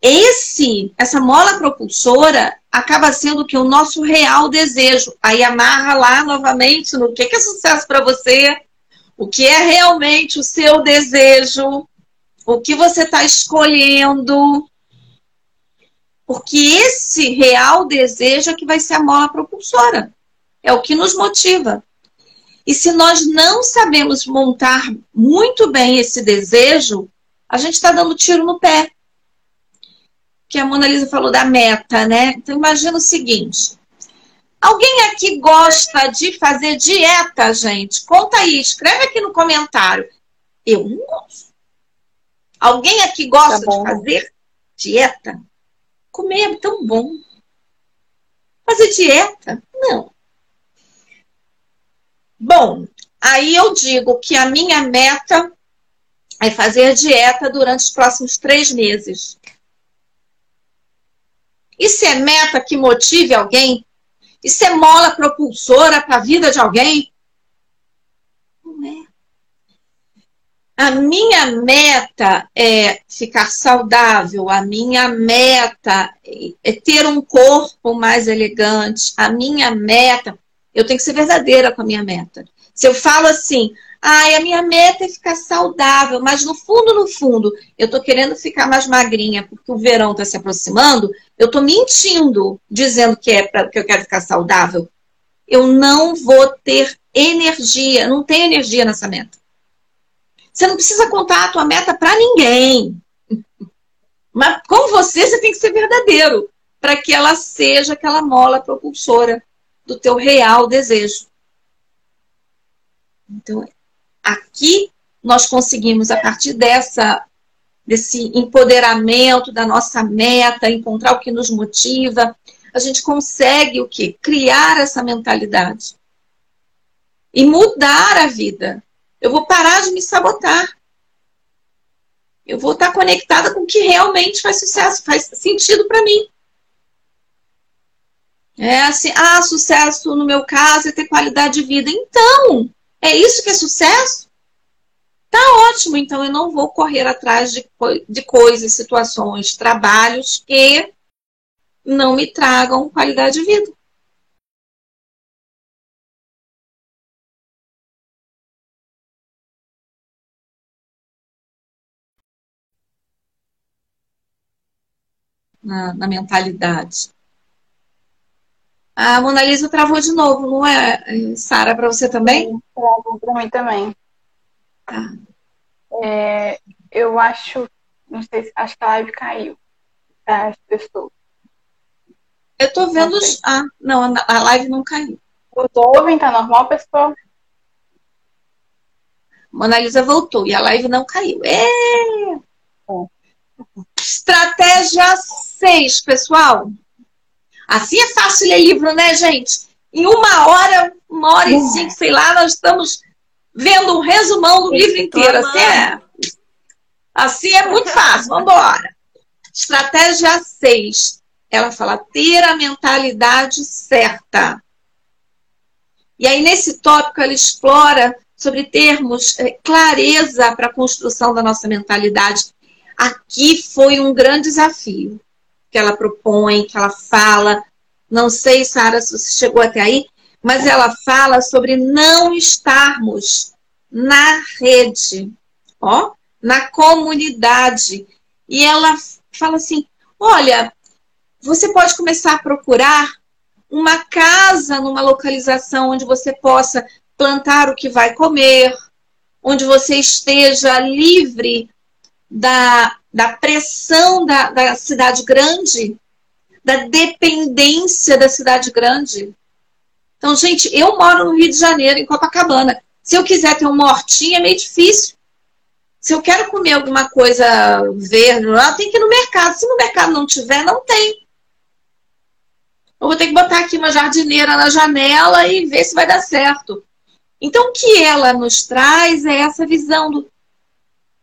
Esse, essa mola propulsora acaba sendo que o nosso real desejo. Aí amarra lá novamente no que, que é sucesso para você, o que é realmente o seu desejo, o que você está escolhendo. Porque esse real desejo é que vai ser a mola propulsora. É o que nos motiva. E se nós não sabemos montar muito bem esse desejo, a gente está dando tiro no pé. Que a Mona Lisa falou da meta, né? Então imagina o seguinte: Alguém aqui gosta de fazer dieta, gente? Conta aí, escreve aqui no comentário. Eu não gosto. Alguém aqui gosta tá de fazer dieta? Comer é tão bom. Fazer dieta? Não. Bom, aí eu digo que a minha meta é fazer dieta durante os próximos três meses. Isso é meta que motive alguém? Isso é mola propulsora para a vida de alguém? Não é. A minha meta é ficar saudável, a minha meta é ter um corpo mais elegante, a minha meta, eu tenho que ser verdadeira com a minha meta. Se eu falo assim, ai, a minha meta é ficar saudável, mas no fundo, no fundo, eu tô querendo ficar mais magrinha porque o verão está se aproximando, eu tô mentindo dizendo que é para que eu quero ficar saudável. Eu não vou ter energia, não tenho energia nessa meta. Você não precisa contar a tua meta para ninguém. Mas com você, você tem que ser verdadeiro para que ela seja aquela mola propulsora do teu real desejo. Então, aqui nós conseguimos, a partir dessa, desse empoderamento da nossa meta, encontrar o que nos motiva, a gente consegue o quê? Criar essa mentalidade. E mudar a vida. Eu vou parar de me sabotar. Eu vou estar conectada com o que realmente faz sucesso, faz sentido para mim. É assim, ah, sucesso no meu caso é ter qualidade de vida. Então, é isso que é sucesso? Tá ótimo, então eu não vou correr atrás de, de coisas, situações, trabalhos que não me tragam qualidade de vida. na, na mentalidade. A Mona Lisa travou de novo, não é, Sara, para você também? Travou para mim também. Tá. É, eu acho, não sei se, acho que a live caiu as pessoas. Eu tô vendo. Não ah, não, a live não caiu. Os ouvem, tá normal, pessoal? Mona Lisa voltou e a live não caiu. É! Estratégia 6, pessoal. Assim é fácil ler livro, né, gente? Em uma hora, uma hora e cinco, sei lá, nós estamos vendo um resumão do livro inteiro. Assim é, assim é muito fácil. Vamos embora. Estratégia 6. Ela fala ter a mentalidade certa. E aí, nesse tópico, ela explora sobre termos é, clareza para a construção da nossa mentalidade Aqui foi um grande desafio que ela propõe, que ela fala. Não sei, Sara, se você chegou até aí, mas ela fala sobre não estarmos na rede, ó, na comunidade. E ela fala assim: olha, você pode começar a procurar uma casa numa localização onde você possa plantar o que vai comer, onde você esteja livre da, da pressão da, da cidade grande, da dependência da cidade grande. Então, gente, eu moro no Rio de Janeiro, em Copacabana. Se eu quiser ter uma hortinha, é meio difícil. Se eu quero comer alguma coisa verde, tenho que ir no mercado. Se no mercado não tiver, não tem. Eu vou ter que botar aqui uma jardineira na janela e ver se vai dar certo. Então, o que ela nos traz é essa visão do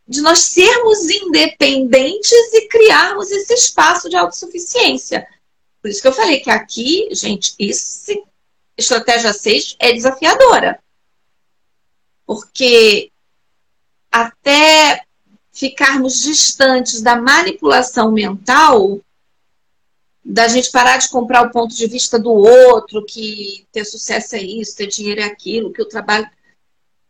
de nós sermos independentes e criarmos esse espaço de autossuficiência. Por isso que eu falei que aqui, gente, esse estratégia 6 é desafiadora. Porque até ficarmos distantes da manipulação mental, da gente parar de comprar o ponto de vista do outro, que ter sucesso é isso, ter dinheiro é aquilo, que o trabalho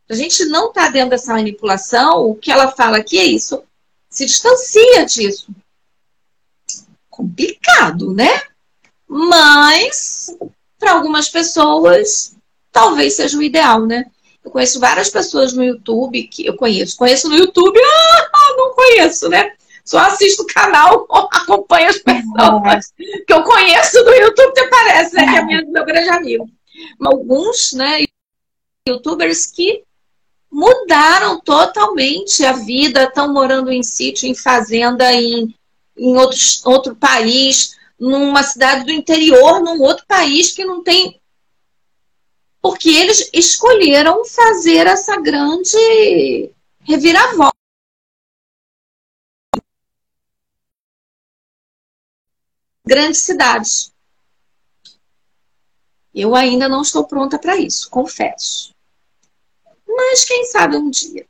a gente não está dentro dessa manipulação, o que ela fala aqui é isso. Se distancia disso. Complicado, né? Mas, para algumas pessoas, talvez seja o ideal, né? Eu conheço várias pessoas no YouTube que eu conheço. Conheço no YouTube, ah, não conheço, né? Só assisto o canal, acompanho as pessoas que eu conheço do YouTube, até parece, né? Que é meu grande amigo. Alguns, né, youtubers que mudaram totalmente a vida, estão morando em sítio, em fazenda, em, em outros, outro país, numa cidade do interior, num outro país que não tem. Porque eles escolheram fazer essa grande reviravolta. Grandes cidades. Eu ainda não estou pronta para isso, confesso. Mas quem sabe um dia.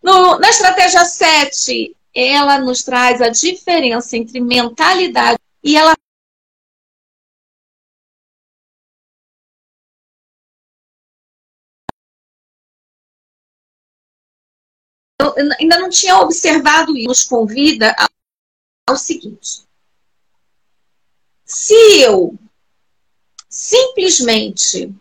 No, na estratégia 7, ela nos traz a diferença entre mentalidade e ela eu ainda não tinha observado e nos convida ao seguinte. Se eu simplesmente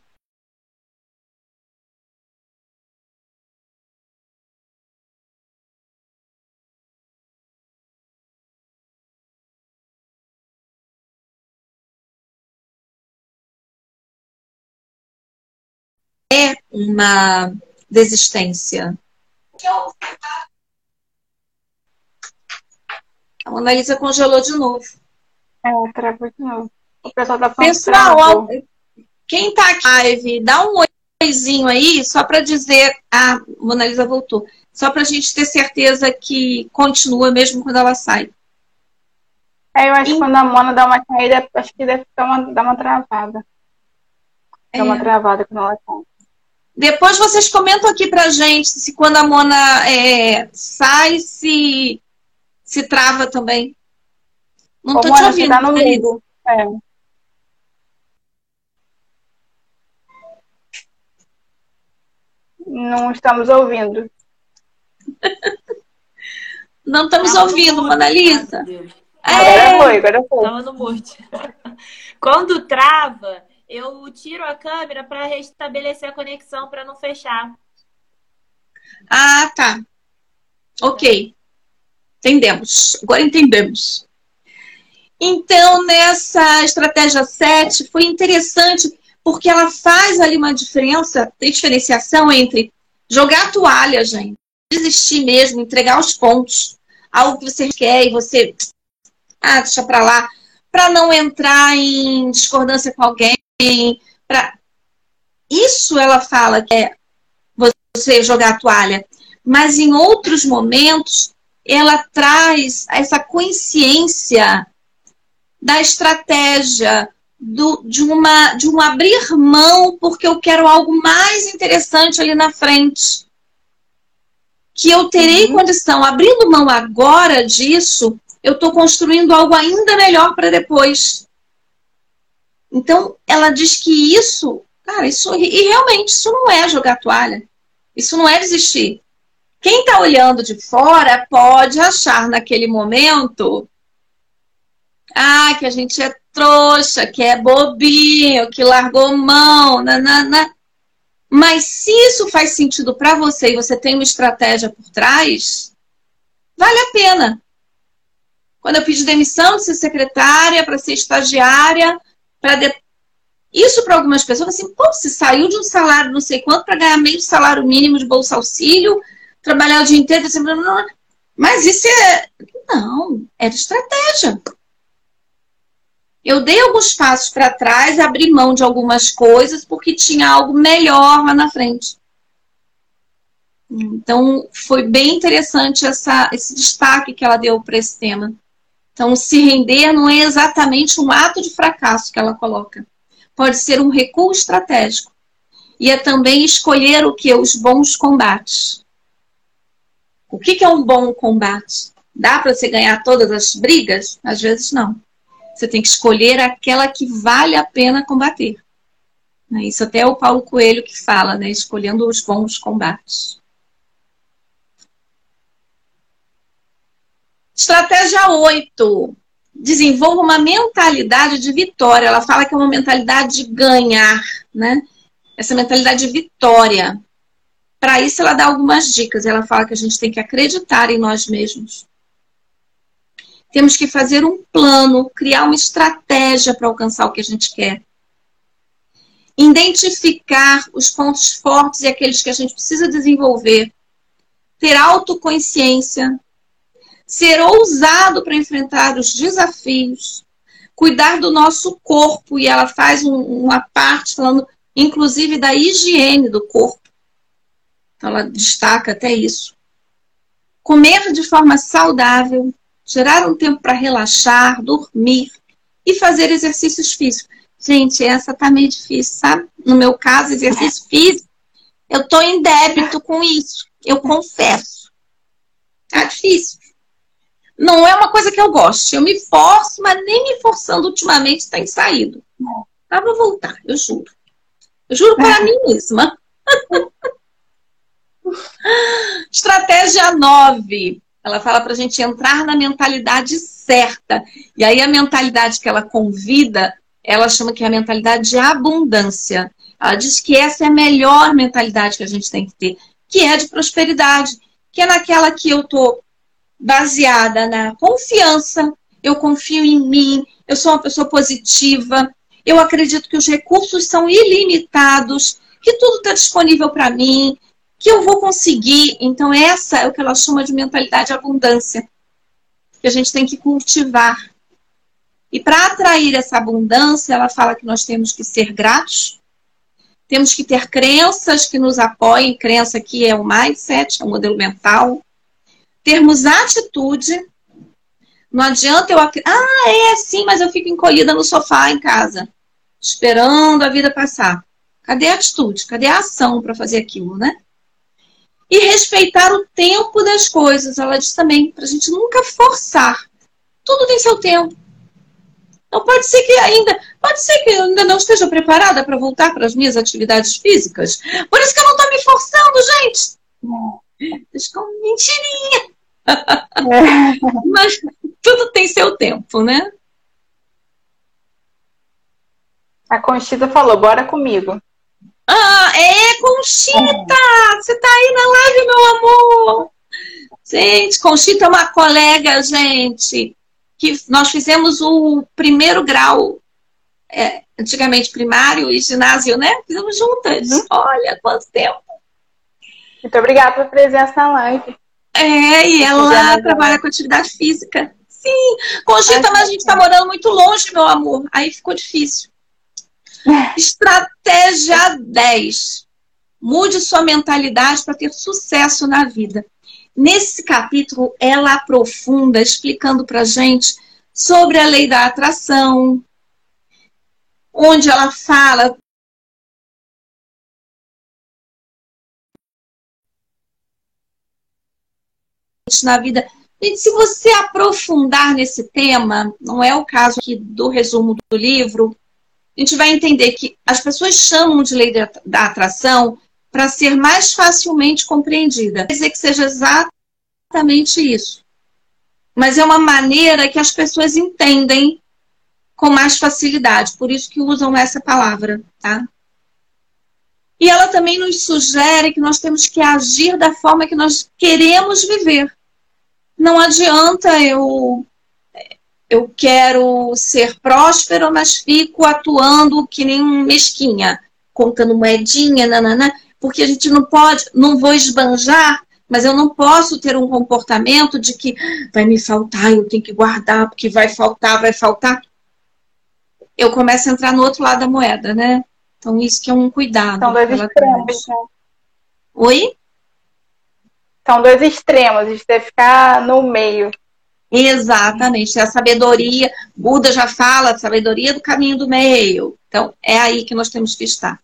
uma desistência. A Mona Lisa congelou de novo. É, travou de novo. O pessoal tá falando Pessoal, quem tá aqui na live, dá um oizinho aí, só para dizer. A Mona Lisa voltou. Só para a gente ter certeza que continua mesmo quando ela sai. É, eu acho que quando a Mona dá uma caída, acho que deve dar uma, dar uma travada. Dá É. uma travada quando ela cai. Depois vocês comentam aqui pra gente se quando a Mona é, sai, se, se trava também. Não Ô, tô te Mona, você ouvindo. tá no mudo. É. Não estamos ouvindo. Não estamos Tava ouvindo. Mona Lisa. Agora É, foi, agora foi. Tava no mute. Quando trava, eu tiro a câmera para restabelecer a conexão para não fechar. Ah, tá. Ok. Entendemos. Agora entendemos. Então, nessa estratégia 7, foi interessante porque ela faz ali uma diferença, tem diferenciação entre jogar a toalha, gente, desistir mesmo, entregar os pontos, algo que você quer e você, ah, deixa pra lá, para não entrar em discordância com alguém, para isso ela fala que é você jogar a toalha, mas em outros momentos ela traz essa consciência da estratégia, do, de, uma, de um abrir mão porque eu quero algo mais interessante ali na frente. Que eu terei condição, abrindo mão agora disso, eu estou construindo algo ainda melhor para depois. Então, ela diz que isso, cara, isso, e realmente, isso não é jogar toalha. Isso não é desistir. Quem está olhando de fora pode achar naquele momento ah, que a gente é trouxa, que é bobinho, que largou mão, nanana. Mas se isso faz sentido para você e você tem uma estratégia por trás, vale a pena. Quando eu pedi demissão de ser secretária para ser estagiária, para isso para algumas pessoas assim, pô, você saiu de um salário não sei quanto para ganhar meio salário mínimo de bolsa auxílio, trabalhar o dia inteiro, assim, mas isso é não, era estratégia. Eu dei alguns passos para trás, abri mão de algumas coisas porque tinha algo melhor lá na frente. Então, foi bem interessante essa, esse destaque que ela deu para esse tema. Então, se render não é exatamente um ato de fracasso que ela coloca. Pode ser um recuo estratégico. E é também escolher o que? Os bons combates. O que, que é um bom combate? Dá para você ganhar todas as brigas? Às vezes não. Você tem que escolher aquela que vale a pena combater. Isso até é o Paulo Coelho que fala, né? Escolhendo os bons combates. Estratégia 8. Desenvolva uma mentalidade de vitória. Ela fala que é uma mentalidade de ganhar, né? Essa mentalidade de vitória. Para isso, ela dá algumas dicas. Ela fala que a gente tem que acreditar em nós mesmos. Temos que fazer um plano, criar uma estratégia para alcançar o que a gente quer. Identificar os pontos fortes e aqueles que a gente precisa desenvolver. Ter autoconsciência. Ser ousado para enfrentar os desafios, cuidar do nosso corpo, e ela faz um, uma parte falando, inclusive, da higiene do corpo. Então, ela destaca até isso. Comer de forma saudável, gerar um tempo para relaxar, dormir e fazer exercícios físicos. Gente, essa tá meio difícil, sabe? No meu caso, exercício físico, eu tô em débito com isso. Eu confesso. Tá difícil. Não é uma coisa que eu gosto. Eu me forço, mas nem me forçando ultimamente tem saído. Dá pra voltar, eu juro. Eu juro para mim mesma. Estratégia 9. Ela fala para a gente entrar na mentalidade certa. E aí a mentalidade que ela convida, ela chama que é a mentalidade de abundância. Ela diz que essa é a melhor mentalidade que a gente tem que ter, que é de prosperidade, que é naquela que eu tô baseada na confiança, eu confio em mim, eu sou uma pessoa positiva, eu acredito que os recursos são ilimitados, que tudo está disponível para mim, que eu vou conseguir. Então, essa é o que ela chama de mentalidade de abundância, que a gente tem que cultivar. E para atrair essa abundância, ela fala que nós temos que ser gratos, temos que ter crenças que nos apoiem, crença que é o mindset, é o modelo mental, termos atitude. Não adianta eu. Ah, é sim, mas eu fico encolhida no sofá em casa, esperando a vida passar. Cadê a atitude? Cadê a ação para fazer aquilo, né? E respeitar o tempo das coisas. Ela diz também, para a gente nunca forçar. Tudo tem seu tempo. Não pode ser que ainda, pode ser que eu ainda não esteja preparada para voltar para as minhas atividades físicas. Por isso que eu não estou me forçando, gente. Deixa com mentirinha. É. Mas tudo tem seu tempo, né? A Conchita falou, bora comigo. Ah, é, Conchita! Você tá aí na live, meu amor! Gente, Conchita é uma colega, gente, que nós fizemos o primeiro grau, é, antigamente primário e ginásio, né? Fizemos juntas. Uhum. Olha quanto tempo! Muito obrigada pela presença na live. É, e ela trabalha com atividade física. Sim, Conchita, mas a gente tá morando muito longe, meu amor. Aí ficou difícil. Estratégia 10. Mude sua mentalidade para ter sucesso na vida. Nesse capítulo, ela aprofunda explicando para gente sobre a lei da atração, onde ela fala na vida. Gente, se você aprofundar nesse tema, não é o caso aqui do resumo do livro, a gente vai entender que as pessoas chamam de lei da atração para ser mais facilmente compreendida. Quer dizer que seja exatamente isso. Mas é uma maneira que as pessoas entendem com mais facilidade, por isso que usam essa palavra, tá? E ela também nos sugere que nós temos que agir da forma que nós queremos viver. Não adianta eu eu quero ser próspero, mas fico atuando que nem um mesquinha, contando moedinha, nanana, porque a gente não pode, não vou esbanjar, mas eu não posso ter um comportamento de que vai me faltar, eu tenho que guardar, porque vai faltar, vai faltar. Eu começo a entrar no outro lado da moeda, né? Então, isso que é um cuidado. São dois extremos. Né? Oi? São dois extremos, a gente deve ficar no meio. Exatamente, a sabedoria, Buda já fala, sabedoria do caminho do meio. Então, é aí que nós temos que estar.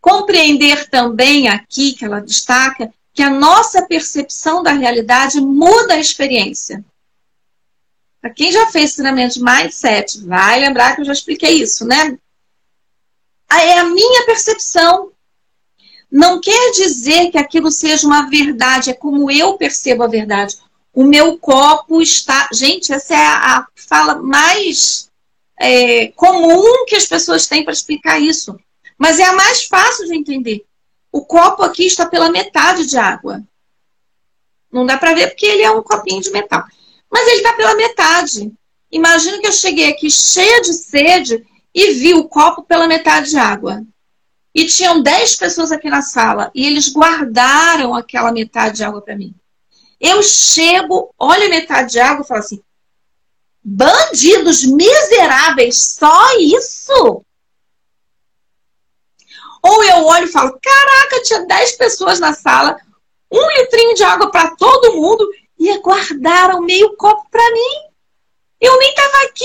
Compreender também aqui, que ela destaca, que a nossa percepção da realidade muda a experiência. Para quem já fez treinamento de mindset, vai lembrar que eu já expliquei isso, né? É a minha percepção. Não quer dizer que aquilo seja uma verdade, é como eu percebo a verdade o meu copo está. Gente, essa é a, fala mais é, comum que as pessoas têm para explicar isso. Mas é a mais fácil de entender. O copo aqui está pela metade de água. Não dá para ver porque ele é um copinho de metal. Mas ele está pela metade. Imagina que eu cheguei aqui cheia de sede e vi o copo pela metade de água. E tinham 10 pessoas aqui na sala e eles guardaram aquela metade de água para mim. Eu chego, olho metade de água e falo assim: bandidos miseráveis, só isso? Ou eu olho e falo: caraca, tinha 10 pessoas na sala, um litrinho de água para todo mundo e guardaram meio copo para mim. Eu nem estava aqui.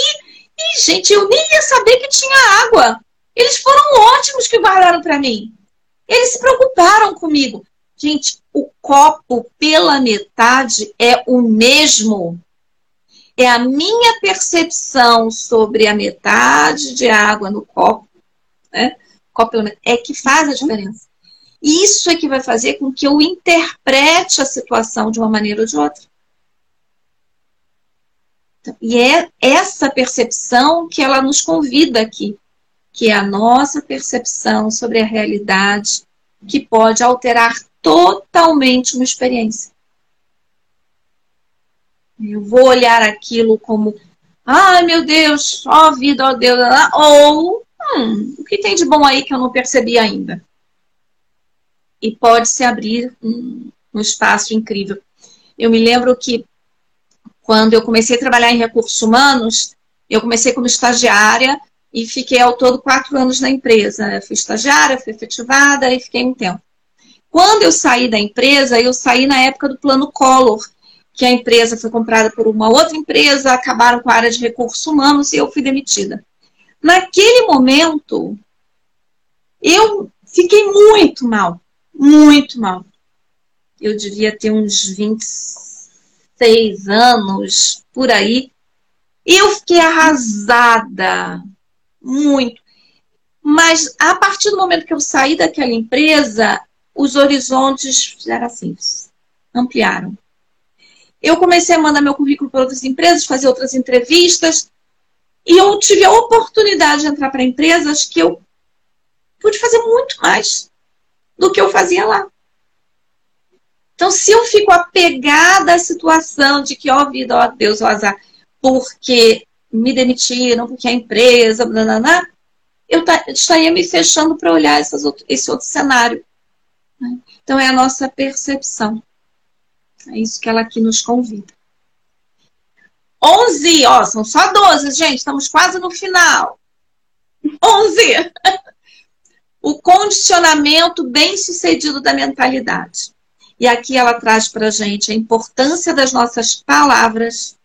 E, gente, eu nem ia saber que tinha água. Eles foram ótimos que guardaram para mim. Eles se preocuparam comigo. Gente, o copo pela metade é o mesmo. É a minha percepção sobre a metade de água no copo, né? Copo pela metade, é que faz a diferença. Isso é que vai fazer com que eu interprete a situação de uma maneira ou de outra. E é essa percepção que ela nos convida aqui, que é a nossa percepção sobre a realidade, que pode alterar totalmente uma experiência. Eu vou olhar aquilo como, ai meu Deus, ó vida, ó Deus, ou hum, o que tem de bom aí que eu não percebi ainda? E pode se abrir um, um espaço incrível. Eu me lembro que quando eu comecei a trabalhar em recursos humanos, eu comecei como estagiária e fiquei ao todo quatro anos na empresa. Eu fui estagiária, fui efetivada e fiquei um tempo. Quando eu saí da empresa, eu saí na época do plano Collor, que a empresa foi comprada por uma outra empresa, acabaram com a área de recursos humanos e eu fui demitida. Naquele momento, eu fiquei muito mal, muito mal. Eu devia ter uns 26 anos por aí. Eu fiquei arrasada, muito. Mas a partir do momento que eu saí daquela empresa, os horizontes fizeram assim, ampliaram. Eu comecei a mandar meu currículo para outras empresas, fazer outras entrevistas, e eu tive a oportunidade de entrar para empresas que eu pude fazer muito mais do que eu fazia lá. Então, se eu fico apegada à situação de que, ó vida, ó Deus, ó azar, porque me demitiram, porque a empresa, blá, eu estaria me fechando para olhar essas, esse outro cenário. Né? Então, é a nossa percepção. É isso que ela aqui nos convida. 11, ó, são só 12, gente, estamos quase no final. 11. o condicionamento bem sucedido da mentalidade. E aqui ela traz para gente a importância das nossas palavras,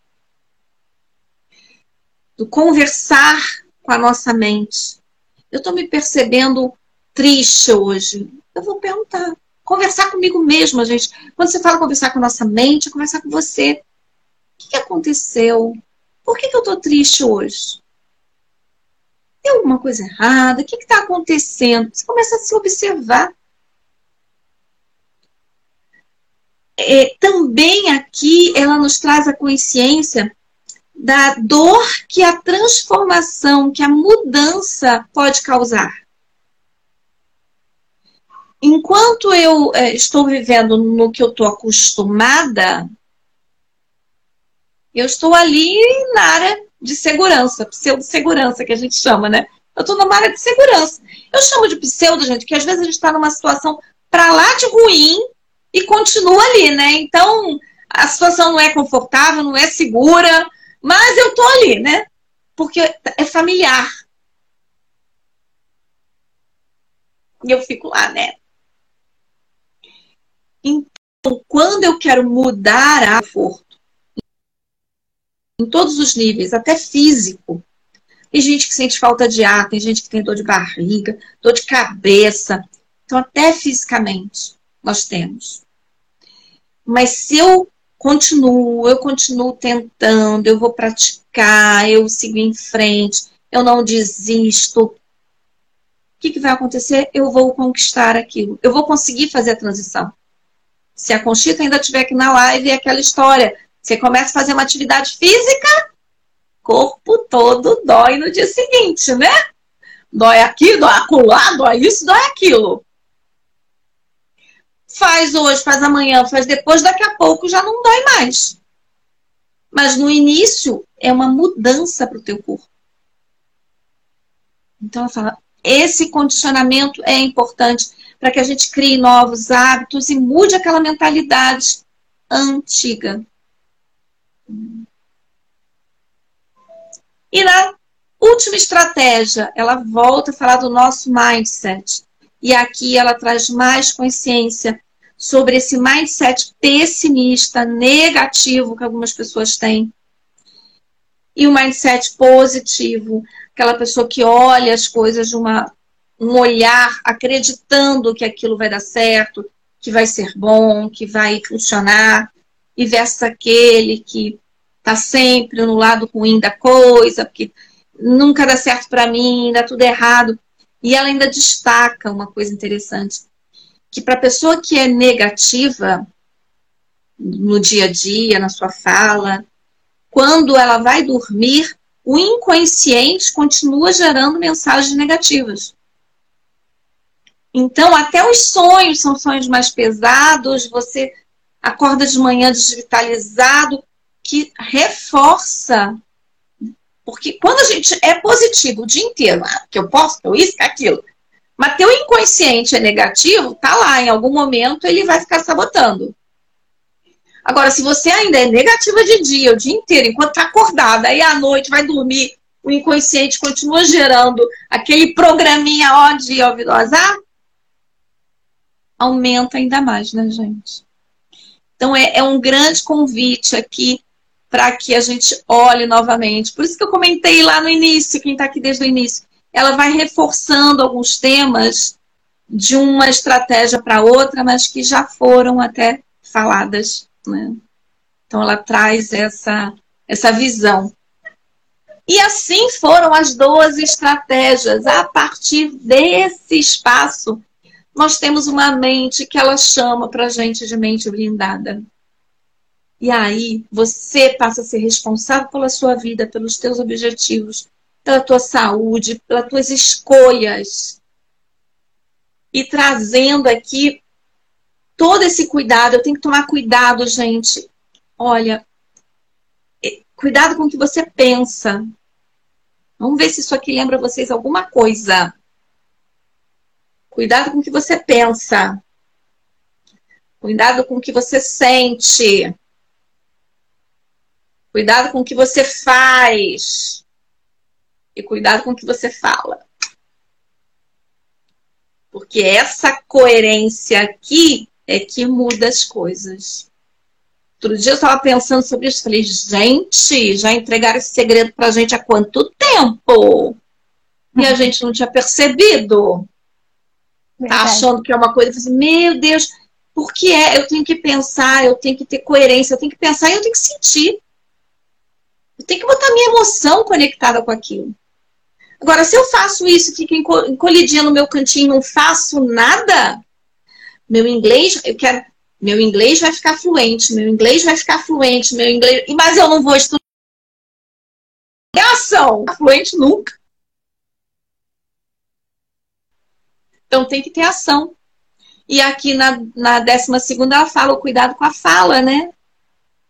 do conversar com a nossa mente. Eu estou me percebendo triste hoje. Eu vou perguntar. Conversar comigo mesma, gente. Quando você fala conversar com a nossa mente, é conversar com você. O que aconteceu? Por que, que eu estou triste hoje? Tem alguma coisa errada? O que está acontecendo? Você começa a se observar. É, também aqui ela nos traz a consciência da dor que a transformação, que a mudança pode causar. Enquanto eu é, estou vivendo no que eu estou acostumada, eu estou ali na área de segurança, pseudo-segurança que a gente chama, né? Eu estou numa área de segurança. Eu chamo de pseudo, gente, porque às vezes a gente está numa situação para lá de ruim e continua ali, né? Então, a situação não é confortável, não é segura, mas eu tô ali, né? Porque é familiar. E eu fico lá, né? Então, quando eu quero mudar a conforto, em todos os níveis, até físico, tem gente que sente falta de ar, tem gente que tem dor de barriga, dor de cabeça. Então, até fisicamente, nós temos. Mas se eu continuo, eu continuo tentando, eu vou praticar, eu sigo em frente, eu não desisto. O que, que vai acontecer? Eu vou conquistar aquilo. Eu vou conseguir fazer a transição. Se a Conchita ainda estiver aqui na live, é aquela história. Você começa a fazer uma atividade física, corpo todo dói no dia seguinte, né? Dói aqui, dói acolá, dói isso, dói aquilo faz hoje, faz amanhã, faz depois, daqui a pouco já não dói mais. Mas no início é uma mudança para o teu corpo. Então ela fala, esse condicionamento é importante para que a gente crie novos hábitos e mude aquela mentalidade antiga. E na última estratégia, ela volta a falar do nosso mindset. E aqui ela traz mais consciência sobre esse mindset pessimista, negativo que algumas pessoas têm. E o mindset positivo, aquela pessoa que olha as coisas de uma, um olhar acreditando que aquilo vai dar certo, que vai ser bom, que vai funcionar, e versus aquele que está sempre no lado ruim da coisa, porque nunca dá certo para mim, dá tudo errado. E ela ainda destaca uma coisa interessante, que para a pessoa que é negativa no dia a dia, na sua fala, quando ela vai dormir, o inconsciente continua gerando mensagens negativas. Então, até os sonhos são sonhos mais pesados, você acorda de manhã desvitalizado, que reforça. Porque quando a gente é positivo o dia inteiro, ah, que eu posso, que eu isso, que aquilo, mas teu inconsciente é negativo, tá lá, em algum momento ele vai ficar sabotando. Agora, se você ainda é negativa de dia, o dia inteiro, enquanto tá acordada, aí à noite vai dormir, o inconsciente continua gerando aquele programinha ó de ouvido azar, aumenta ainda mais, né, gente? Então, é, é um grande convite aqui para que a gente olhe novamente. Por isso que eu comentei lá no início, quem está aqui desde o início, ela vai reforçando alguns temas de uma estratégia para outra, mas que já foram até faladas. Né? Então, ela traz essa, essa visão. E assim foram as duas estratégias. A partir desse espaço, nós temos uma mente que ela chama para a gente de mente blindada. E aí você passa a ser responsável pela sua vida, pelos teus objetivos, pela tua saúde, pelas tuas escolhas. E trazendo aqui todo esse cuidado, eu tenho que tomar cuidado, gente. Olha, cuidado com o que você pensa. Vamos ver se isso aqui lembra vocês alguma coisa. Cuidado com o que você pensa. Cuidado com o que você sente. Cuidado com o que você faz. E cuidado com o que você fala. Porque essa coerência aqui é que muda as coisas. Outro dia eu estava pensando sobre isso. Falei, gente, já entregaram esse segredo pra gente há quanto tempo? E a gente não tinha percebido. Tá achando que é uma coisa. Assim, Meu Deus, por que é? Eu tenho que pensar, eu tenho que ter coerência, eu tenho que pensar e eu tenho que sentir. Eu tenho que botar minha emoção conectada com aquilo. Agora, se eu faço isso, fico encolhidinha no meu cantinho não faço nada, meu inglês, eu quero. Meu inglês vai ficar fluente, meu inglês vai ficar fluente, meu inglês. Mas eu não vou estudar. Ação! Fluente nunca. Então tem que ter ação. E aqui na, na 12 segunda ela fala o cuidado com a fala, né?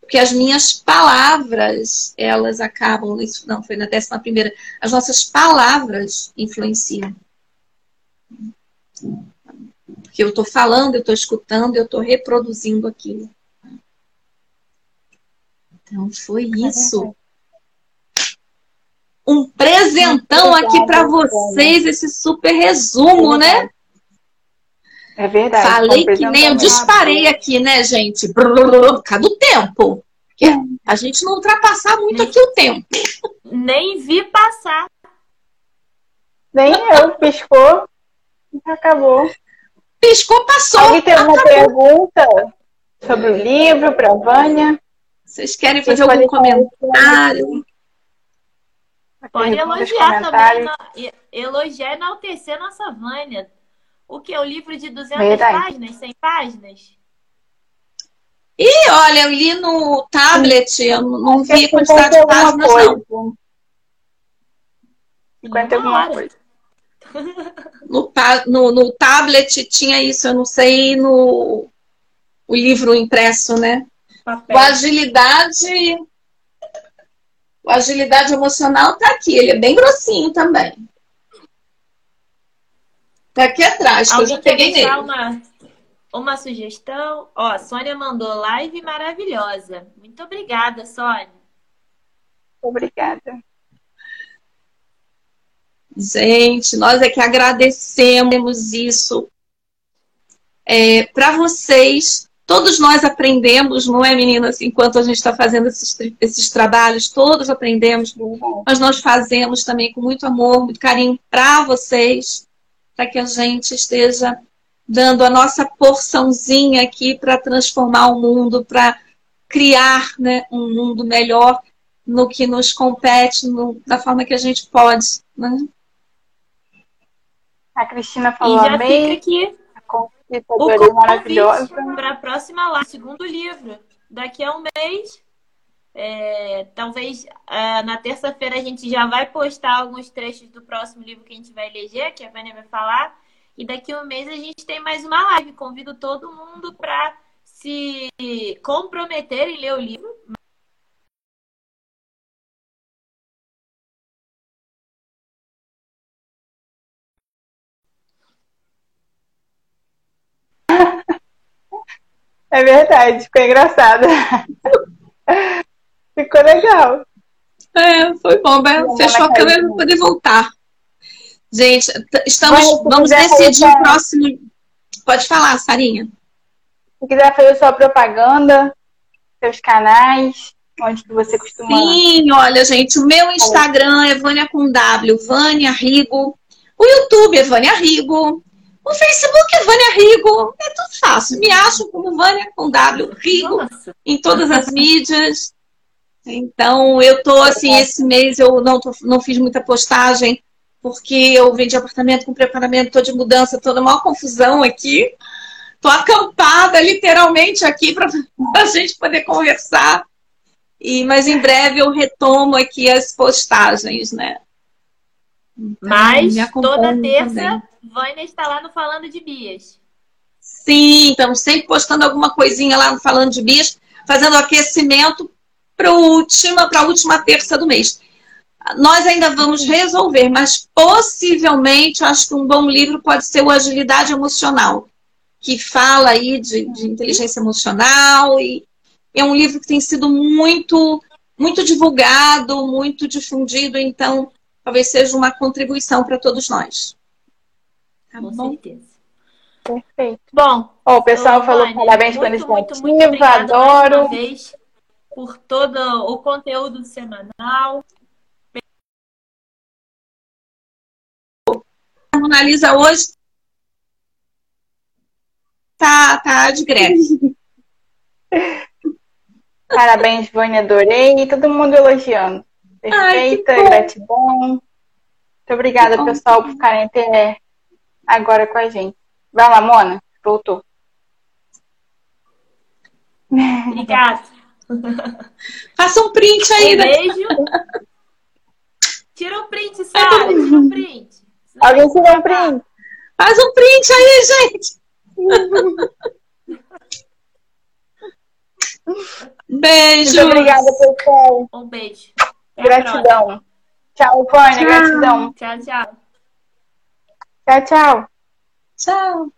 Porque as minhas palavras, elas acabam, isso não, foi na décima primeira, as nossas palavras influenciam. Porque eu estou falando, eu estou escutando, eu estou reproduzindo aquilo. Então foi isso. Um presentão aqui para vocês, esse super resumo, né? É verdade. Falei que nem eu disparei aqui, né, gente? Por causa do tempo. A gente não ultrapassar muito aqui o tempo. Nem vi passar. Nem eu, piscou. Acabou. Piscou, passou. Alguém tem alguma pergunta sobre o livro para a Vânia? Vocês querem fazer Vocês algum comentário? Pode elogiar também. Elogiar e enaltecer nossa Vânia. O que? O livro de 200 Verdade. páginas, 100 páginas? E olha, eu li no tablet, eu não vi a quantidade de páginas, coisa. não. 50 alguma coisa. No, no, no, tablet tinha isso, eu não sei no o livro impresso, né? Papel. O agilidade. O agilidade emocional tá aqui, ele é bem grossinho também. Tá aqui atrás, que eu já peguei nele. Uma, uma sugestão. Ó, a Sônia mandou live maravilhosa. Muito obrigada, Sônia. Obrigada. Gente, nós é que agradecemos isso é, para vocês. Todos nós aprendemos, não é, meninas? Enquanto a gente está fazendo esses, esses trabalhos, todos aprendemos, mas nós fazemos também com muito amor, muito carinho para vocês, para que a gente esteja dando a nossa porçãozinha aqui para transformar o mundo, para criar né, um mundo melhor no que nos compete, no, da forma que a gente pode. Né? A Cristina falou e já amém. fica aqui o convite maravilhosa. para a próxima live, segundo livro. Daqui a um mês, é, talvez é, na terça-feira a gente já vai postar alguns trechos do próximo livro que a gente vai eleger, que a Vânia vai falar. E daqui a um mês a gente tem mais uma live. Convido todo mundo para se comprometer em ler o livro. É verdade, ficou engraçado. ficou legal. É, foi bom. Fechou a câmera para poder voltar. Gente, estamos, vamos decidir o próximo. Pode falar, Sarinha. Se quiser fazer sua propaganda, seus canais, onde que você costuma. Sim, olha, gente, o meu Instagram é Vânia com W, Vânia Rigo. O YouTube é Vânia Rigo. O Facebook é Vânia Rigo. É tudo fácil. Me acham como Vânia com W, Rigo, Nossa. em todas as mídias. Então, eu tô assim, esse mês eu não, tô, não fiz muita postagem porque eu vendi apartamento com preparamento, tô de mudança, tô numa confusão aqui. Tô acampada literalmente aqui para a gente poder conversar. E, mas em breve eu retomo aqui as postagens, né? Então, mas toda terça. Vânia está lá no Falando de Bias. Sim, então sempre postando alguma coisinha lá no Falando de Bias, fazendo aquecimento para a última, última terça do mês nós ainda vamos resolver, mas possivelmente acho que um bom livro pode ser o Agilidade Emocional, que fala aí de, de inteligência emocional e é um livro que tem sido muito muito divulgado, muito difundido, então talvez seja uma contribuição para todos nós. Tá Com bom? certeza. Perfeito. Bom, oh, o pessoal falou Vânia, parabéns pela iniciativa, adoro. Por todo o conteúdo semanal. a Mona Lisa hoje tá, tá de greve. Parabéns, Vânia, adorei. E todo mundo elogiando. Perfeita, Ai, gratidão. Muito obrigada, pessoal, por ficarem até agora com a gente. Vai lá, Mona. Voltou. Obrigada. Faça um print aí. Um né? beijo. Tira o um print, Sara. Tira o um print. Alguém tira um print. Faz um print aí, gente. Beijo. Muito obrigada, pessoal. Um beijo. Até gratidão. Tchau, Vânia. Gratidão. Tchau, tchau. Tchau, tchau. Tchau.